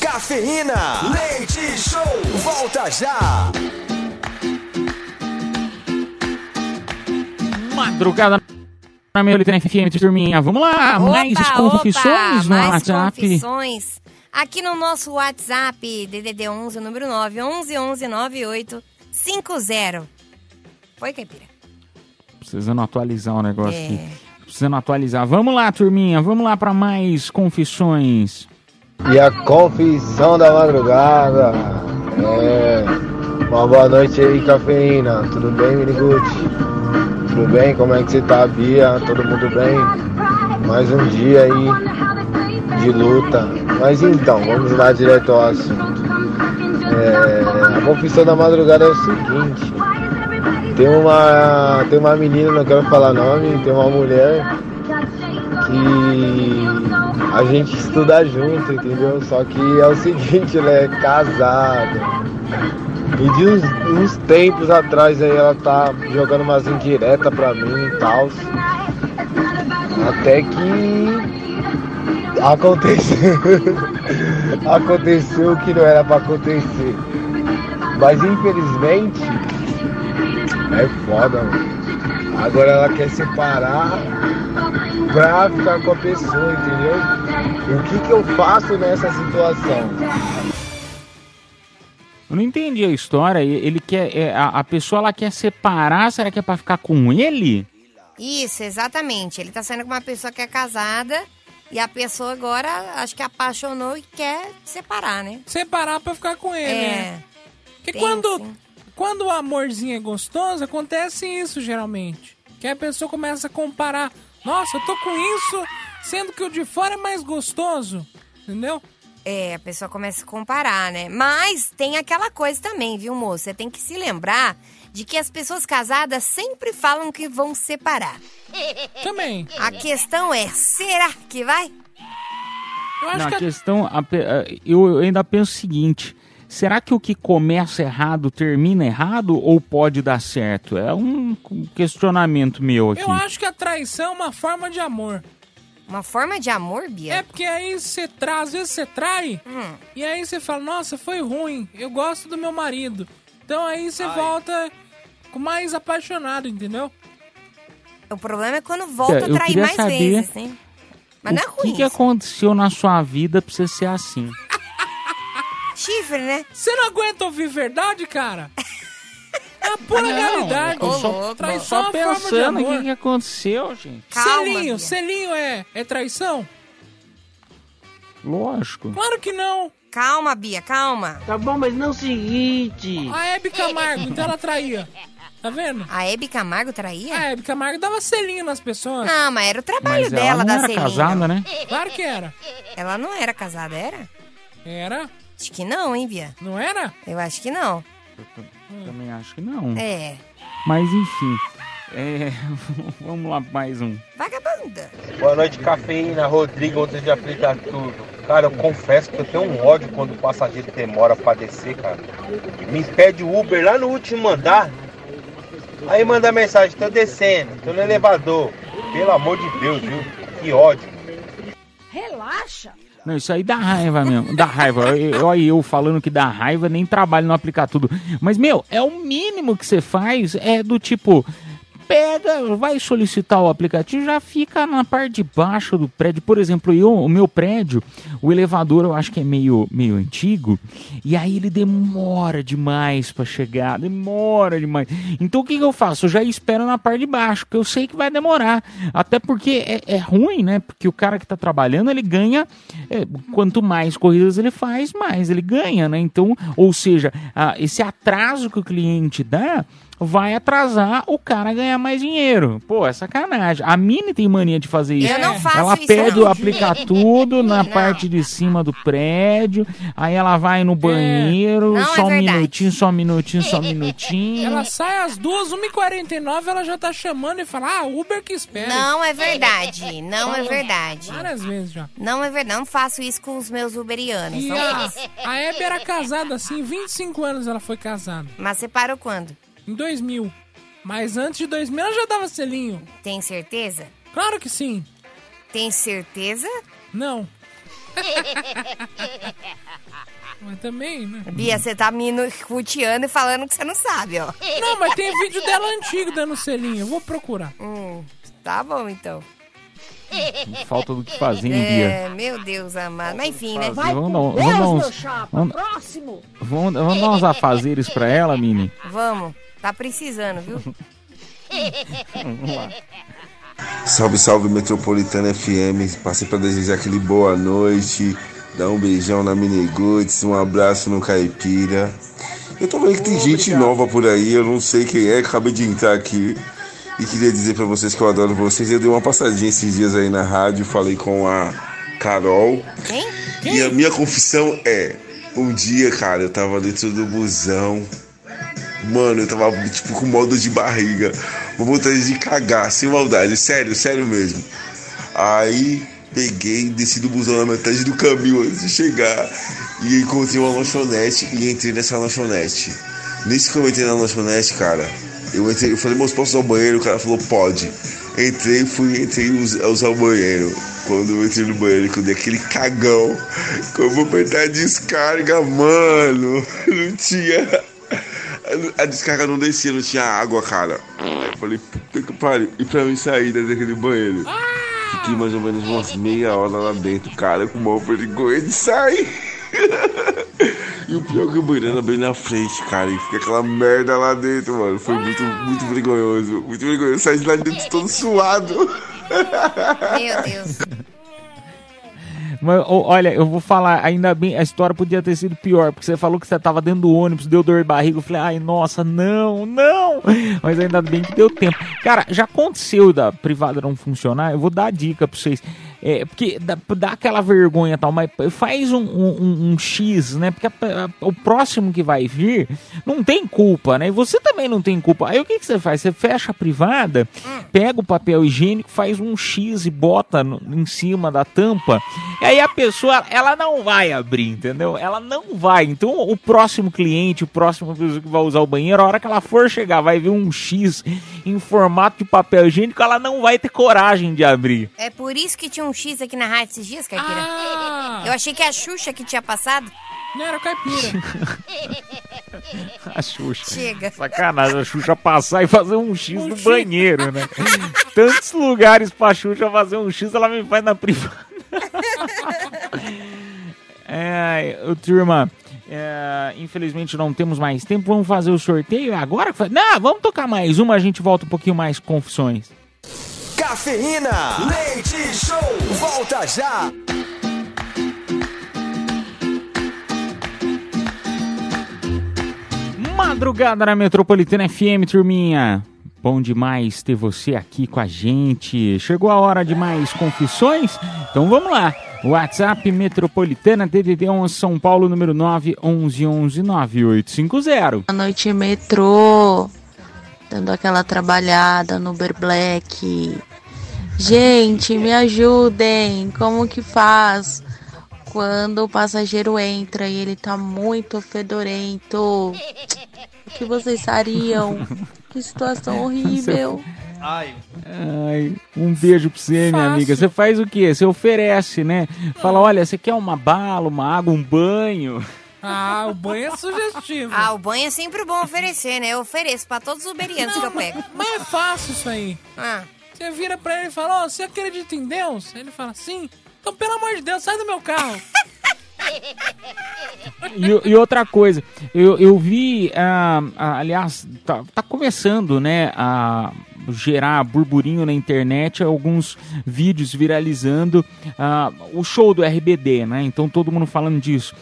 Cafeína, leite show, volta já. Madrugada na Metropolitana FM, turminha. Vamos lá, mais Opa, confissões opa, no mais WhatsApp. confissões. Aqui no nosso WhatsApp, DDD 11, número 9, 11 11 98 50. Foi, Caipira? Precisando atualizar o negócio É. aqui. Precisando atualizar. Vamos lá, turminha. Vamos lá para mais confissões. E a confissão da madrugada. É. Uma boa noite aí, cafeína. Tudo bem, Miniguti? Tudo bem? Como é que você tá, Bia? Todo mundo bem? Mais um dia aí de luta. Mas então, vamos lá direto ao assunto. É, a confissão da madrugada é o seguinte. Tem uma, tem uma menina, não quero falar nome, tem uma mulher que a gente estuda junto, entendeu? Só que é o seguinte, ela é casada. E de uns, uns tempos atrás aí ela tá jogando umas indiretas pra mim e tal. Até que aconteceu. aconteceu o que não era pra acontecer. Mas infelizmente é foda, mano. Agora ela quer separar pra ficar com a pessoa, entendeu? O que que eu faço nessa situação? Eu não entendi a história. Ele quer. é, a, a pessoa ela quer separar, será que é pra ficar com ele? Isso, exatamente. Ele tá saindo com uma pessoa que é casada e a pessoa agora acho que apaixonou e quer separar, né? Separar pra ficar com ele, É. né? Porque Tem quando, sim. quando o amorzinho é gostoso, acontece isso geralmente. Que a pessoa começa a comparar. Nossa, eu tô com isso, sendo que o de fora é mais gostoso. Entendeu? É, a pessoa começa a comparar, né? Mas tem aquela coisa também, viu, moço? Você tem que se lembrar de que as pessoas casadas sempre falam que vão separar. Também. A questão é, será que vai? Eu Não, a questão. eu, ainda penso o seguinte: será que o que começa errado termina errado ou pode dar certo? É um questionamento meu aqui. Eu acho que a traição é uma forma de amor. Uma forma de amor, Bia? É porque aí você traz, às vezes você trai, Hum. e aí você fala, nossa, foi ruim, eu gosto do meu marido. Então aí você volta com mais apaixonado, entendeu? O problema é quando volta É, a eu trair queria mais saber vezes? Mas não é o ruim. que, que aconteceu na sua vida pra você ser assim? Chifre, né? Você não aguenta ouvir verdade, cara? É a pura Não, realidade. eu só, Traição só é uma forma de pensando o que, que aconteceu, gente. selinho, selinho é, é traição? Lógico. Claro que não. Calma, Bia, calma. Tá bom, mas não é o seguinte. A Hebe Camargo, então ela traía. Tá vendo? A Hebe Camargo traía? A Hebe Camargo dava selinho nas pessoas. Não, mas era o trabalho Mas ela dela não da era selinho. casada, né? Claro que era. Ela não era casada, era? Era? Acho que não, hein, Bia? Não era? Eu acho que não. Também acho que não. É. Mas enfim. é, vamos lá, mais um. Vagabunda. Boa noite, cafeína, Rodrigo, outros de aplicar tudo. Cara, eu confesso que eu tenho um ódio quando o passageiro demora pra descer, cara. Me pede o Uber lá no último andar. Aí manda mensagem, tô descendo, tô no elevador. Pelo amor de Deus, viu? Que ódio. Relaxa. Não, isso aí dá raiva mesmo. Dá raiva. Eu- Olha eu falando que dá raiva, nem trabalho no aplicar tudo. Mas, meu, é o mínimo que você faz, é do tipo. Pega, vai solicitar o aplicativo, já fica na parte de baixo do prédio. Por exemplo, eu, o meu prédio, o elevador eu acho que é meio, meio antigo, e aí ele demora demais para chegar, demora demais. Então o que, que eu faço? Eu já espero na parte de baixo, porque eu sei que vai demorar. Até porque é, é ruim, né? Porque o cara que tá trabalhando, ele ganha, é, quanto mais corridas ele faz, mais ele ganha, né? Então, ou seja, ah, esse atraso que o cliente dá vai atrasar o cara ganhar mais dinheiro. Pô, é sacanagem. A Mini tem mania de fazer isso. Eu não faço ela isso, pede não. o aplicar tudo na parte de cima do prédio, aí ela vai no banheiro, Não é só um verdade. minutinho, só um minutinho, só um minutinho. Ela sai às duas, 1h49, ela já tá chamando e fala, ah, Uber que espera. Não é verdade. Não é verdade. Várias vezes já. Não é verdade. Não faço isso com os meus uberianos. E Não a, a Hebe era casada assim, 25 anos ela foi casada. Mas você parou quando? Em 2000. Mas antes de 2000 ela já dava selinho. Tem certeza? Claro que sim. Tem certeza? Não. Mas também, né? Bia, você tá me futeando e falando que você não sabe, ó. Não, mas tem vídeo dela antigo dando selinho. Eu vou procurar. Hum, tá bom, então. Falta do que fazer, hein, É, Bia? meu Deus amado. Mas enfim, né? Vai Vamos com dar- vamos dar uns- chapa. vamos- Próximo. Vamos, vamos dar uns afazeres pra ela, Mini? Vamos. Tá precisando, viu? Vamos lá. Salve, salve Metropolitana FM. Passei pra desejar aquele boa noite. Dar um beijão na Mini Goods, um abraço no Caipira. Eu tô vendo que tem gente nova por aí, eu não sei quem é, acabei de entrar aqui. E queria dizer pra vocês que eu adoro vocês. Eu dei uma passadinha esses dias aí na rádio, falei com a Carol. Quem? E a minha confissão é: um dia, cara, eu tava dentro do busão. Mano, eu tava tipo com modo de barriga. Vou vontade de cagar, sem maldade, sério, sério mesmo. Aí peguei, desci do busão na metade do caminho antes de chegar. E encontrei uma lanchonete e entrei nessa lanchonete. Nisso que eu entrei na lanchonete, cara, eu entrei, eu falei, moço, posso usar o banheiro? O cara falou, pode. Entrei, fui, entrei a usar o banheiro. Quando eu entrei no banheiro, que eu dei aquele cagão, que eu vou apertar a descarga, mano. Não tinha. A descarga não descia, não tinha água, cara. Eu falei, puta que pariu. E pra mim sair daquele banheiro? Fiquei mais ou menos umas meia hora lá dentro, cara, com uma vergonha de sair. E o pior é que o banheiro era bem na frente, cara. E fica aquela merda lá dentro, mano. Foi muito, muito vergonhoso. Muito vergonhoso. Saí de lá de dentro todo suado. Meu Deus. Mas, olha, eu vou falar, ainda bem, a história podia ter sido pior, porque você falou que você tava dentro do ônibus, deu dor de barriga, eu falei, ai, nossa, não, não! Mas ainda bem que deu tempo. Cara, já aconteceu da privada não funcionar, eu vou dar a dica pra vocês. É, porque dá, dá aquela vergonha e tal, mas faz um, um- um X, né? Porque a- a- o próximo que vai vir não tem culpa, né? E você também não tem culpa. Aí o que, que você faz? Você fecha a privada, pega o papel higiênico, faz um X e bota no- em cima da tampa. E aí a pessoa, ela não vai abrir, entendeu? Ela não vai. Então o próximo cliente, o próximo que vai usar o banheiro, a hora que ela for chegar, vai ver um X em formato de papel higiênico, ela não vai ter coragem de abrir. É por isso que tinha um X aqui na rádio esses dias, Caipira. Ah. Eu achei que é a Xuxa que tinha passado. Não era caipira. A Xuxa. Chega. Sacanagem, a Xuxa passar e fazer um X no banheiro, né? Tantos lugares pra Xuxa fazer um X, ela me faz na privada. É, turma, é, infelizmente não temos mais tempo. Vamos fazer o sorteio agora? Não, vamos tocar mais uma, a gente volta um pouquinho mais com confissões. Cafeína, leite show, volta já. Madrugada na Metropolitana FM, turminha. Bom demais ter você aqui com a gente. Chegou a hora de mais confissões? Então vamos lá. WhatsApp Metropolitana DDD 11 São Paulo, número 9 11 11 9850. Boa noite, metrô. Dando aquela trabalhada no Uber Black. Gente, me ajudem. Como que faz quando o passageiro entra e ele tá muito fedorento? O que vocês fariam? Que situação horrível. Ai. Ai, um beijo pra você, minha amiga. Você faz o quê? Você oferece, né? Fala, olha, você quer uma bala, uma água, um banho? Ah, o banho é sugestivo. Ah, o banho é sempre bom oferecer, né? Eu ofereço pra todos os uberianos que eu pego. Mas é fácil isso aí. Ah. Você vira pra ele e fala, ó, você acredita em Deus? Ele fala, sim. Então, pelo amor de Deus, sai do meu carro. E, e outra coisa, eu, eu vi, ah, ah, aliás, tá, tá começando, né, a gerar burburinho na internet, alguns vídeos viralizando ah, o show do RBD, né? Então todo mundo falando disso.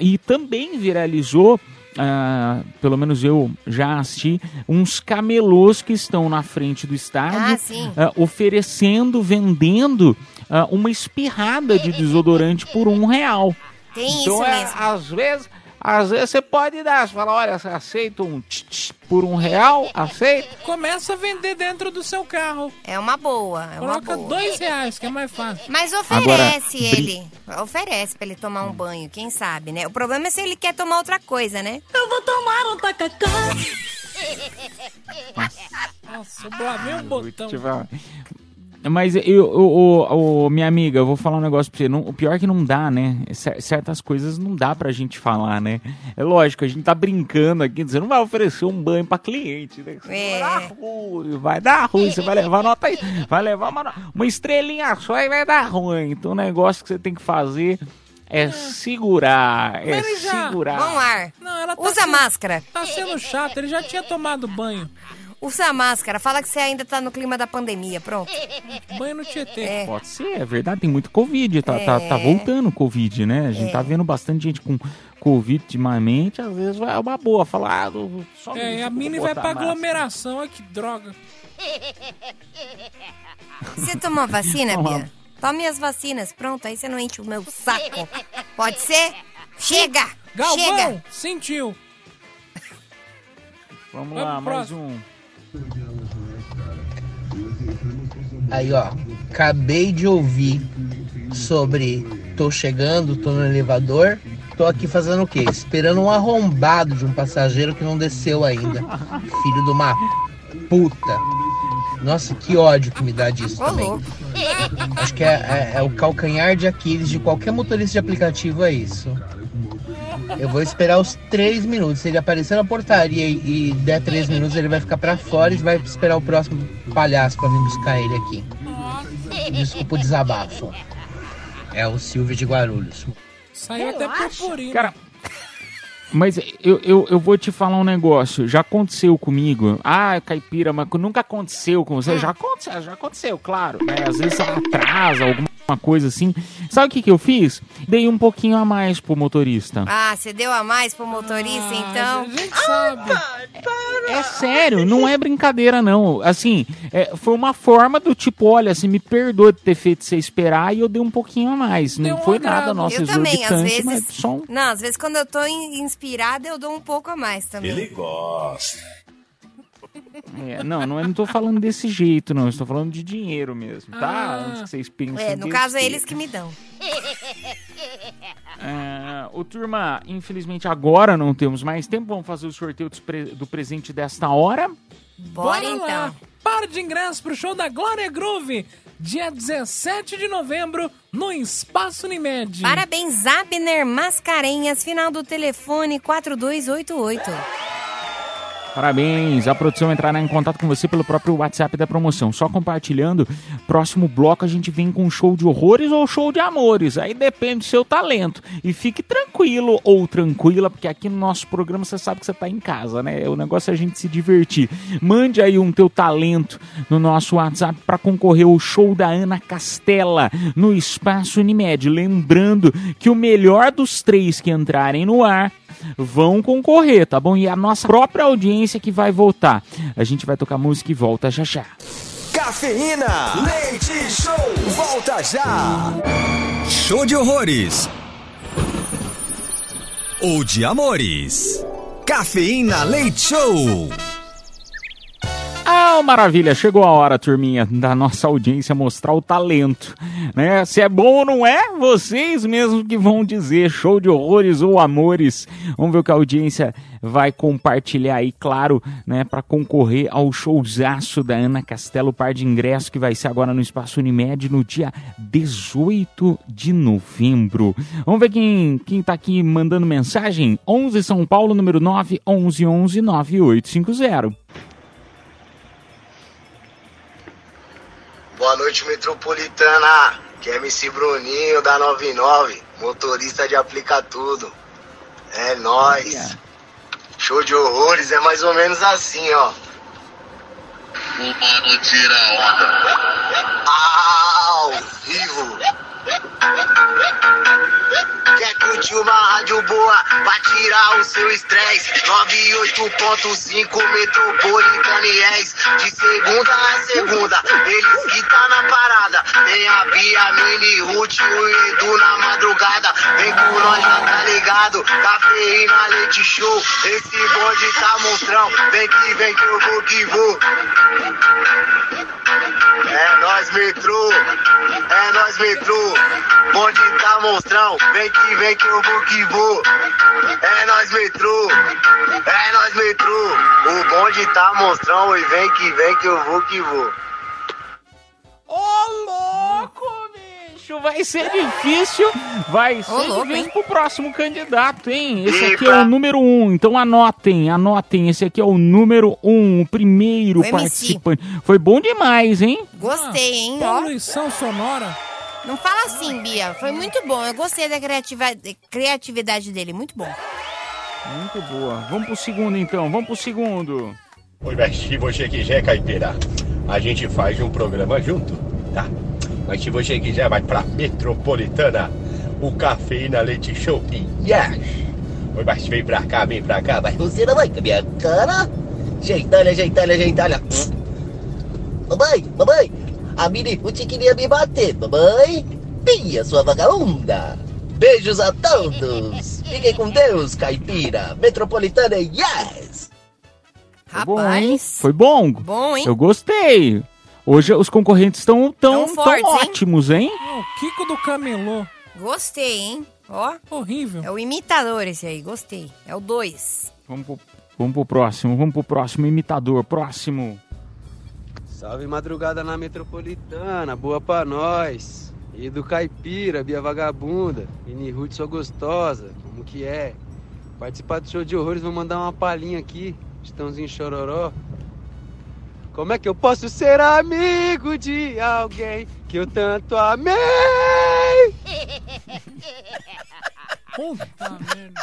E também viralizou, ah, pelo menos eu já assisti, uns camelôs que estão na frente do estádio Ah, ah, oferecendo, vendendo ah, uma espirrada de desodorante por um real. Tem então, é, às vezes, às vezes você pode dar, você fala, olha, você aceita um tch, tch por um real? Aceita? Começa a vender dentro do seu carro. É uma boa, é uma Coloca boa. dois reais, que é mais fácil. Mas Agora, oferece bri- ele. Oferece pra ele tomar um banho, quem sabe, né? O problema é se ele quer tomar outra coisa, né? Eu vou tomar um tacacá. Nossa, eu um botão. Mas eu, o, o- o- minha amiga, eu vou falar um negócio pra você. Não, o pior é que não dá, né? Cer- Certas coisas não dá pra gente falar, né? É lógico, a gente tá brincando aqui, você não vai oferecer um banho pra cliente, né? É. Vai dar ruim, vai dar ruim, você vai levar nota aí, vai levar uma, uma estrelinha só e vai dar ruim. Então o negócio que você tem que fazer é segurar, é já- segurar. Bom ar. Não, ela tá Usa sendo- máscara. Tá sendo chato, ele já tinha tomado banho. Usa máscara. Fala que você ainda tá no clima da pandemia. Pronto. Banho no Tietê. É. Pode ser, é verdade, tem muito Covid, tá, tá, tá É. voltando o Covid, né? A gente É. tá vendo bastante gente com Covid ultimamente, às vezes é uma boa falar, ah, só É, e a Mini vai pra aglomeração. Olha que droga. Você tomou vacina, Toma. Bia? Tome as vacinas. Pronto, aí você não enche o meu saco. Pode ser? Chega! Galvão, Chega! sentiu. Vamos Vamos lá, mais próximo. um. Aí, ó, acabei de ouvir sobre tô chegando, tô no elevador, tô aqui fazendo o quê? Esperando um arrombado de um passageiro que não desceu ainda. Filho de uma puta. Nossa, que ódio que me dá disso também. Acho que é, é- é o calcanhar de Aquiles de qualquer motorista de aplicativo, é isso. Eu vou esperar os três minutos. Se ele aparecer na portaria e, e der três minutos, ele vai ficar pra fora e vai esperar o próximo palhaço pra vir buscar ele aqui. Desculpa o desabafo. É o Silvio de Guarulhos. Saiu até purpurina. Cara, mas eu, eu, eu vou te falar um negócio, já aconteceu comigo. Ah, caipira, mas nunca aconteceu com você. Já aconteceu, já aconteceu, claro. Né? Às vezes ela atrasa, alguma coisa assim. Sabe o que, que eu fiz? Dei um pouquinho a mais pro motorista. Ah, você deu a mais pro motorista, então? A gente sabe. É sério, não é brincadeira, não. Assim, é, foi uma forma do tipo, olha, você me perdoa de ter feito você esperar e eu dei um pouquinho a mais. Não foi nada nosso Eu também, às vezes. mas só um... Não, às vezes quando eu tô in- inspirada, eu dou um pouco a mais também. gosta. É, não, não, eu não tô falando desse jeito, não. Eu estou falando de dinheiro mesmo, tá? Ah. Antes que vocês pensem É, no caso é eles que me dão. É, ô, turma, infelizmente agora não temos mais tempo. Vamos fazer o sorteio do presente desta hora. Bora, então. lá. Par de ingressos pro show da Glória Groove, dia 17 de novembro, no Espaço Unimed. Parabéns, Abner Mascarenhas, final do telefone 4288. Parabéns! A produção entrará em contato com você pelo próprio WhatsApp da promoção. Só compartilhando. Próximo bloco a gente vem com show de horrores ou show de amores. Aí depende do seu talento. E fique tranquilo ou tranquila, porque aqui no nosso programa você sabe que você tá em casa, né? O negócio é a gente se divertir. Mande aí um teu talento no nosso WhatsApp para concorrer ao show da Ana Castela no Espaço Unimed. Lembrando que o melhor dos três que entrarem no ar vão concorrer, tá bom? E a nossa própria audiência que vai votar. A gente vai tocar música e volta já já. Cafeína, leite show, volta já. Show de horrores. Ou de amores. Cafeína Leite Show. Ah, maravilha! Chegou a hora, turminha, da nossa audiência mostrar o talento, né? Se é bom ou não é, vocês mesmos que vão dizer show de horrores ou amores. Vamos ver o que a audiência vai compartilhar aí, claro, né? Para concorrer ao showzaço da Ana Castelo, par de ingressos que vai ser agora no Espaço Unimed no dia 18 de novembro. Vamos ver quem, quem tá aqui mandando mensagem? 11 São Paulo, número 9, 11 11 9850. Boa noite, metropolitana. Que é MC Bruninho da 99, motorista de aplica tudo. É nóis. Show de horrores é mais ou menos assim, ó. O mano tira onda. Ao vivo. Quer curtir uma rádio boa pra tirar o seu estresse? 98.5 Metropolitana és. De segunda a segunda, eles que tá na parada. Tem a Bia, Mini, Ruth, o Edu na madrugada. Vem com nós, já tá ligado? Cafeína, leite show. Esse bonde tá monstrão. Vem que vem que eu vou que vou. É nós, metrô. É nós, metrô. Bonde tá monstrão. Vem que vem que eu vou que vou. É nós, metrô. É nós, metrô. O bonde tá monstrão. E vem que vem que eu vou que vou. Ô, louco, bicho! Vai ser difícil. Vai ser louco, difícil pro próximo candidato, hein? Esse aqui é o número um. Então anotem, anotem. Esse aqui é o número um, o primeiro O MC. participante. Foi bom demais, hein? Gostei, hein? Ó. Poluição sonora. Não fala assim, Bia. Foi muito bom. Eu gostei da criativa- criatividade dele. Muito bom. Muito boa. Vamos pro segundo, então. Vamos pro segundo. Oi, mas se você quiser, Caipira, a gente faz um programa junto, tá? Mas se você quiser, vai pra Metropolitana, o Cafeína Leite Show e yes! Oi, mas vem pra cá, vem pra cá, mas você não vai com a minha cara? Gentalha, gentalha, gentalha. Mamãe, mamãe, a Mini Ruth queria me bater, mamãe. Pia, sua vagabunda. Beijos a todos. Fiquem com Deus, caipira. Metropolitana, yes! Foi bom, hein? Rapaz. Foi bom. Bom, hein? Eu gostei. Hoje os concorrentes estão tão, Tão tão fortes, hein? ótimos, hein? O Kiko do Camelô. Gostei, hein? Ó. Horrível. É o imitador esse aí. Gostei. É o 2. Vamos pro, vamos pro próximo, vamos pro próximo imitador. Próximo. Salve madrugada na metropolitana, boa pra nós. E do caipira, Bia Vagabunda, Mini Ruth, sua gostosa, como que é? Participar do show de horrores, vou mandar uma palhinha aqui, Estãozinho Chororó. Como é que eu posso ser amigo de alguém que eu tanto amei? Puta merda.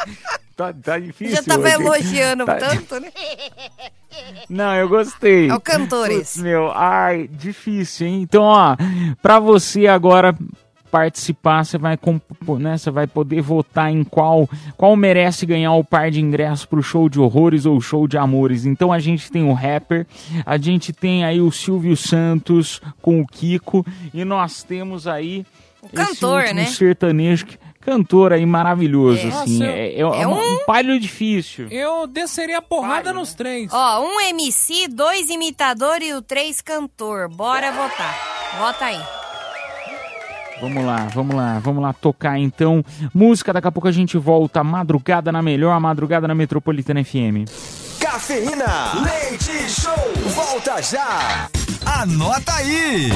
Tá, tá difícil. Já tava hoje. elogiando Tá- tanto, né? Não, eu gostei. É o cantores. Putz, meu, ai, difícil, hein? Então, ó, pra você agora participar, você vai, né, você vai poder votar em qual, qual merece ganhar o par de ingressos pro show de horrores ou show de amores. Então a gente tem o rapper, a gente tem aí o Silvio Santos com o Kiko e nós temos aí o cantor, né? sertanejo, que- cantor aí maravilhoso, É. assim. Nossa, é, é, é um- um palho difícil. Eu desceria a porrada nos três. Ó, um MC, dois imitador e o três cantor. Bora votar. Vota aí. Vamos lá, vamos lá, vamos lá tocar então. Música, daqui a pouco a gente volta. Madrugada na melhor, madrugada na Metropolitana FM. Cafeína, leite show, volta já. Anota aí.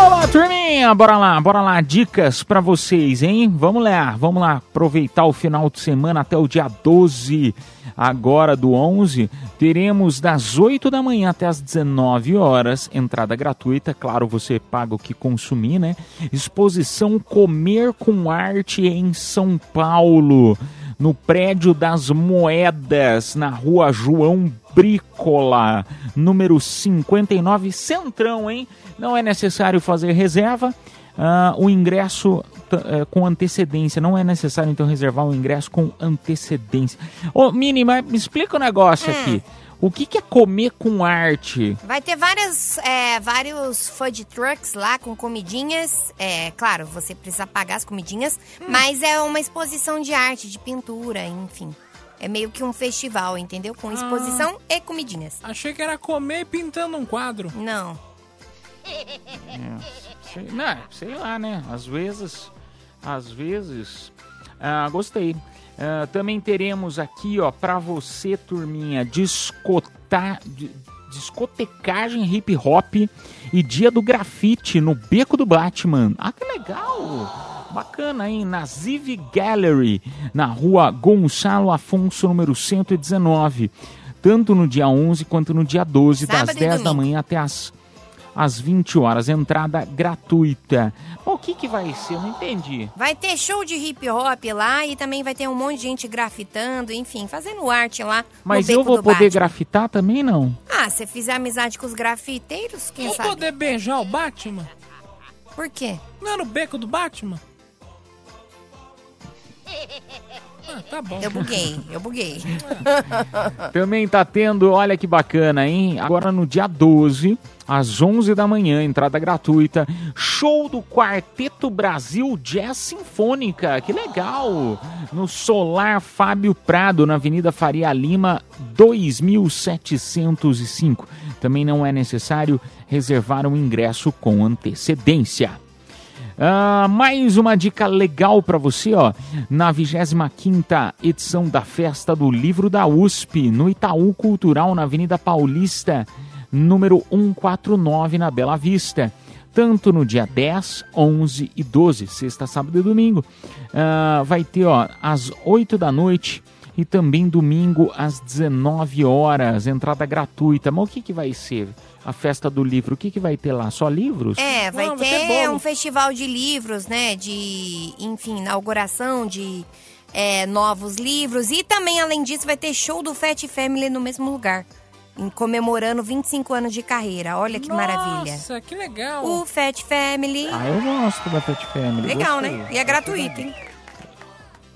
Olá, turminha! Bora lá, bora lá. Dicas pra vocês, hein? Vamos lá, vamos lá. Aproveitar o final de semana até o dia 12, agora do 11. Teremos das 8 da manhã até as 19 horas, entrada gratuita. Claro, você paga o que consumir, né? Exposição Comer com Arte em São Paulo. No prédio das Moedas, na rua João Brícola, número 59, Centrão, hein? Não é necessário fazer reserva. Ah, o ingresso eh, com antecedência. Não é necessário, então, reservar o ingresso com antecedência. Ô, Mini, mas me explica o negócio aqui. O que, que é comer com arte? Vai ter várias, é, vários food trucks lá com comidinhas. É, claro, você precisa pagar as comidinhas, mas é uma exposição de arte, de pintura, enfim. É meio que um festival, entendeu? Com exposição e comidinhas. Achei que era comer pintando um quadro. Não. É, sei, não, sei lá, né? Às vezes, às vezes, ah, gostei. Ah, também teremos aqui, ó, pra você, turminha, discotar, di- discotecagem hip hop e dia do grafite no Beco do Batman. Ah, que legal! Bacana, hein? Na Ziv Gallery, na rua Gonçalo Afonso, número 119. Tanto no dia 11 quanto no dia 12, das Sábado e 10 da domingo. manhã até as às 20 horas, entrada gratuita. Bom, o que que vai ser? Eu não entendi. Vai ter show de hip hop lá e também vai ter um monte de gente grafitando, enfim, fazendo arte lá Mas no eu vou poder Batman. grafitar também, não? Ah, se fizer amizade com os grafiteiros, quem Vou sabe? poder beijar o Batman? Por quê? Não é no beco do Batman? Ah, tá bom. Eu buguei, eu buguei. Também tá tendo, olha que bacana, hein? Agora no dia 12, às 11 da manhã, entrada gratuita, show do Quarteto Brasil Jazz Sinfônica. Que legal! No Solar Fábio Prado, na Avenida Faria Lima, 2705. Também não é necessário reservar um ingresso com antecedência. Ah, mais uma dica legal para você, ó. Na 25ª edição da Festa do Livro da USP, no Itaú Cultural, na Avenida Paulista, número 149 na Bela Vista. Tanto no dia 10, 11 e 12, sexta, sábado e domingo. Ah, vai ter ó, às 8 da noite e também domingo às 19 horas, entrada gratuita. Mas o que, que vai ser a festa do livro? O que, que vai ter lá? Só livros? É, vai Não, vai ter ter bolo. um festival de livros, né? De, enfim, inauguração de é, novos livros. E também, além disso, vai ter show do Fat Family no mesmo lugar. em- Comemorando 25 anos de carreira. Olha que maravilha. Nossa, que legal. O Fat Family. Ah, eu gosto da Pet Family. Legal, gostei. né? E é gratuito, hein?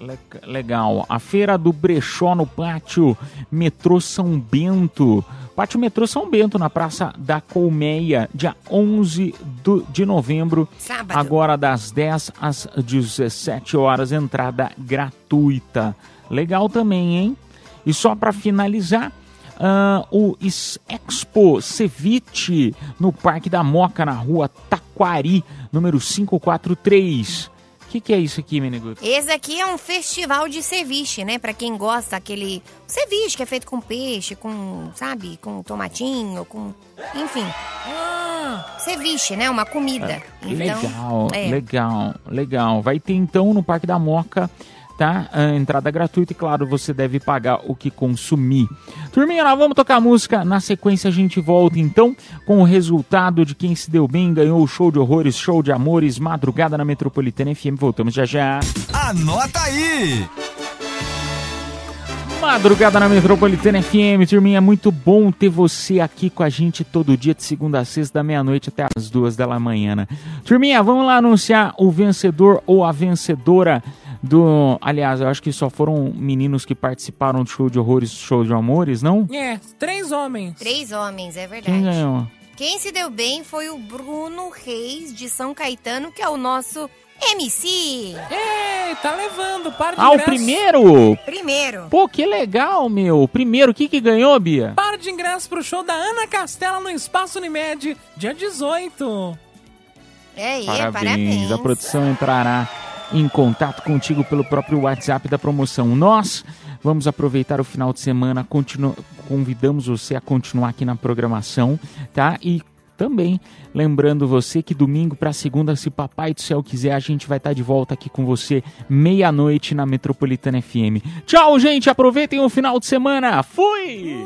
Le- Legal. A feira do brechó no pátio Metrô São Bento. Pátio Metrô São Bento, na Praça da Colmeia, dia 11 do- de novembro. Sábado. Agora das 10 às 17 horas, entrada gratuita. Legal também, hein? E só para finalizar, ah, o Expo Ceviche no Parque da Moca, na rua Taquari, número 543. O que, que é isso aqui, Meneguto? Esse aqui é um festival de ceviche, né? Pra quem gosta aquele ceviche que é feito com peixe, com, sabe, com tomatinho, com, enfim. Ceviche, né? Uma comida. Então, legal, é. legal, legal. Vai ter então no Parque da Moca, tá? A entrada gratuita e claro, você deve pagar o que consumir. Turminha, nós vamos tocar música. Na sequência a gente volta então com o resultado de quem se deu bem, ganhou o show de horrores, show de amores, madrugada na Metropolitana FM. Voltamos já já. Anota aí! Madrugada na Metropolitana FM, turminha, muito bom ter você aqui com a gente todo dia, de segunda a sexta, da meia-noite até as duas da manhã. né? Turminha, vamos lá anunciar o vencedor ou a vencedora do. Aliás, eu acho que só foram meninos que participaram do show de horrores, show de amores, não? É, três homens. Três homens, é verdade. Quem ganhou? Quem se deu bem foi o Bruno Reis de São Caetano, que é o nosso MC. Ei, tá levando, para de Ah, o primeiro? Primeiro. Pô, que legal, meu. Primeiro, o que que ganhou, Bia? Par de ingresso pro show da Ana Castela no Espaço Unimed, dia 18. É aí, Parabéns. parabéns. A produção entrará em contato contigo pelo próprio WhatsApp da promoção. Nós vamos aproveitar o final de semana, continu- convidamos você a continuar aqui na programação, tá? E também lembrando você que domingo para segunda, se papai do céu quiser, a gente vai estar de volta aqui com você meia-noite na Metropolitana FM. Tchau, gente, aproveitem o final de semana. Fui!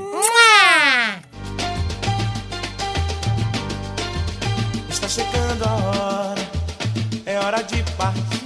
Está chegando a hora, é hora de partir.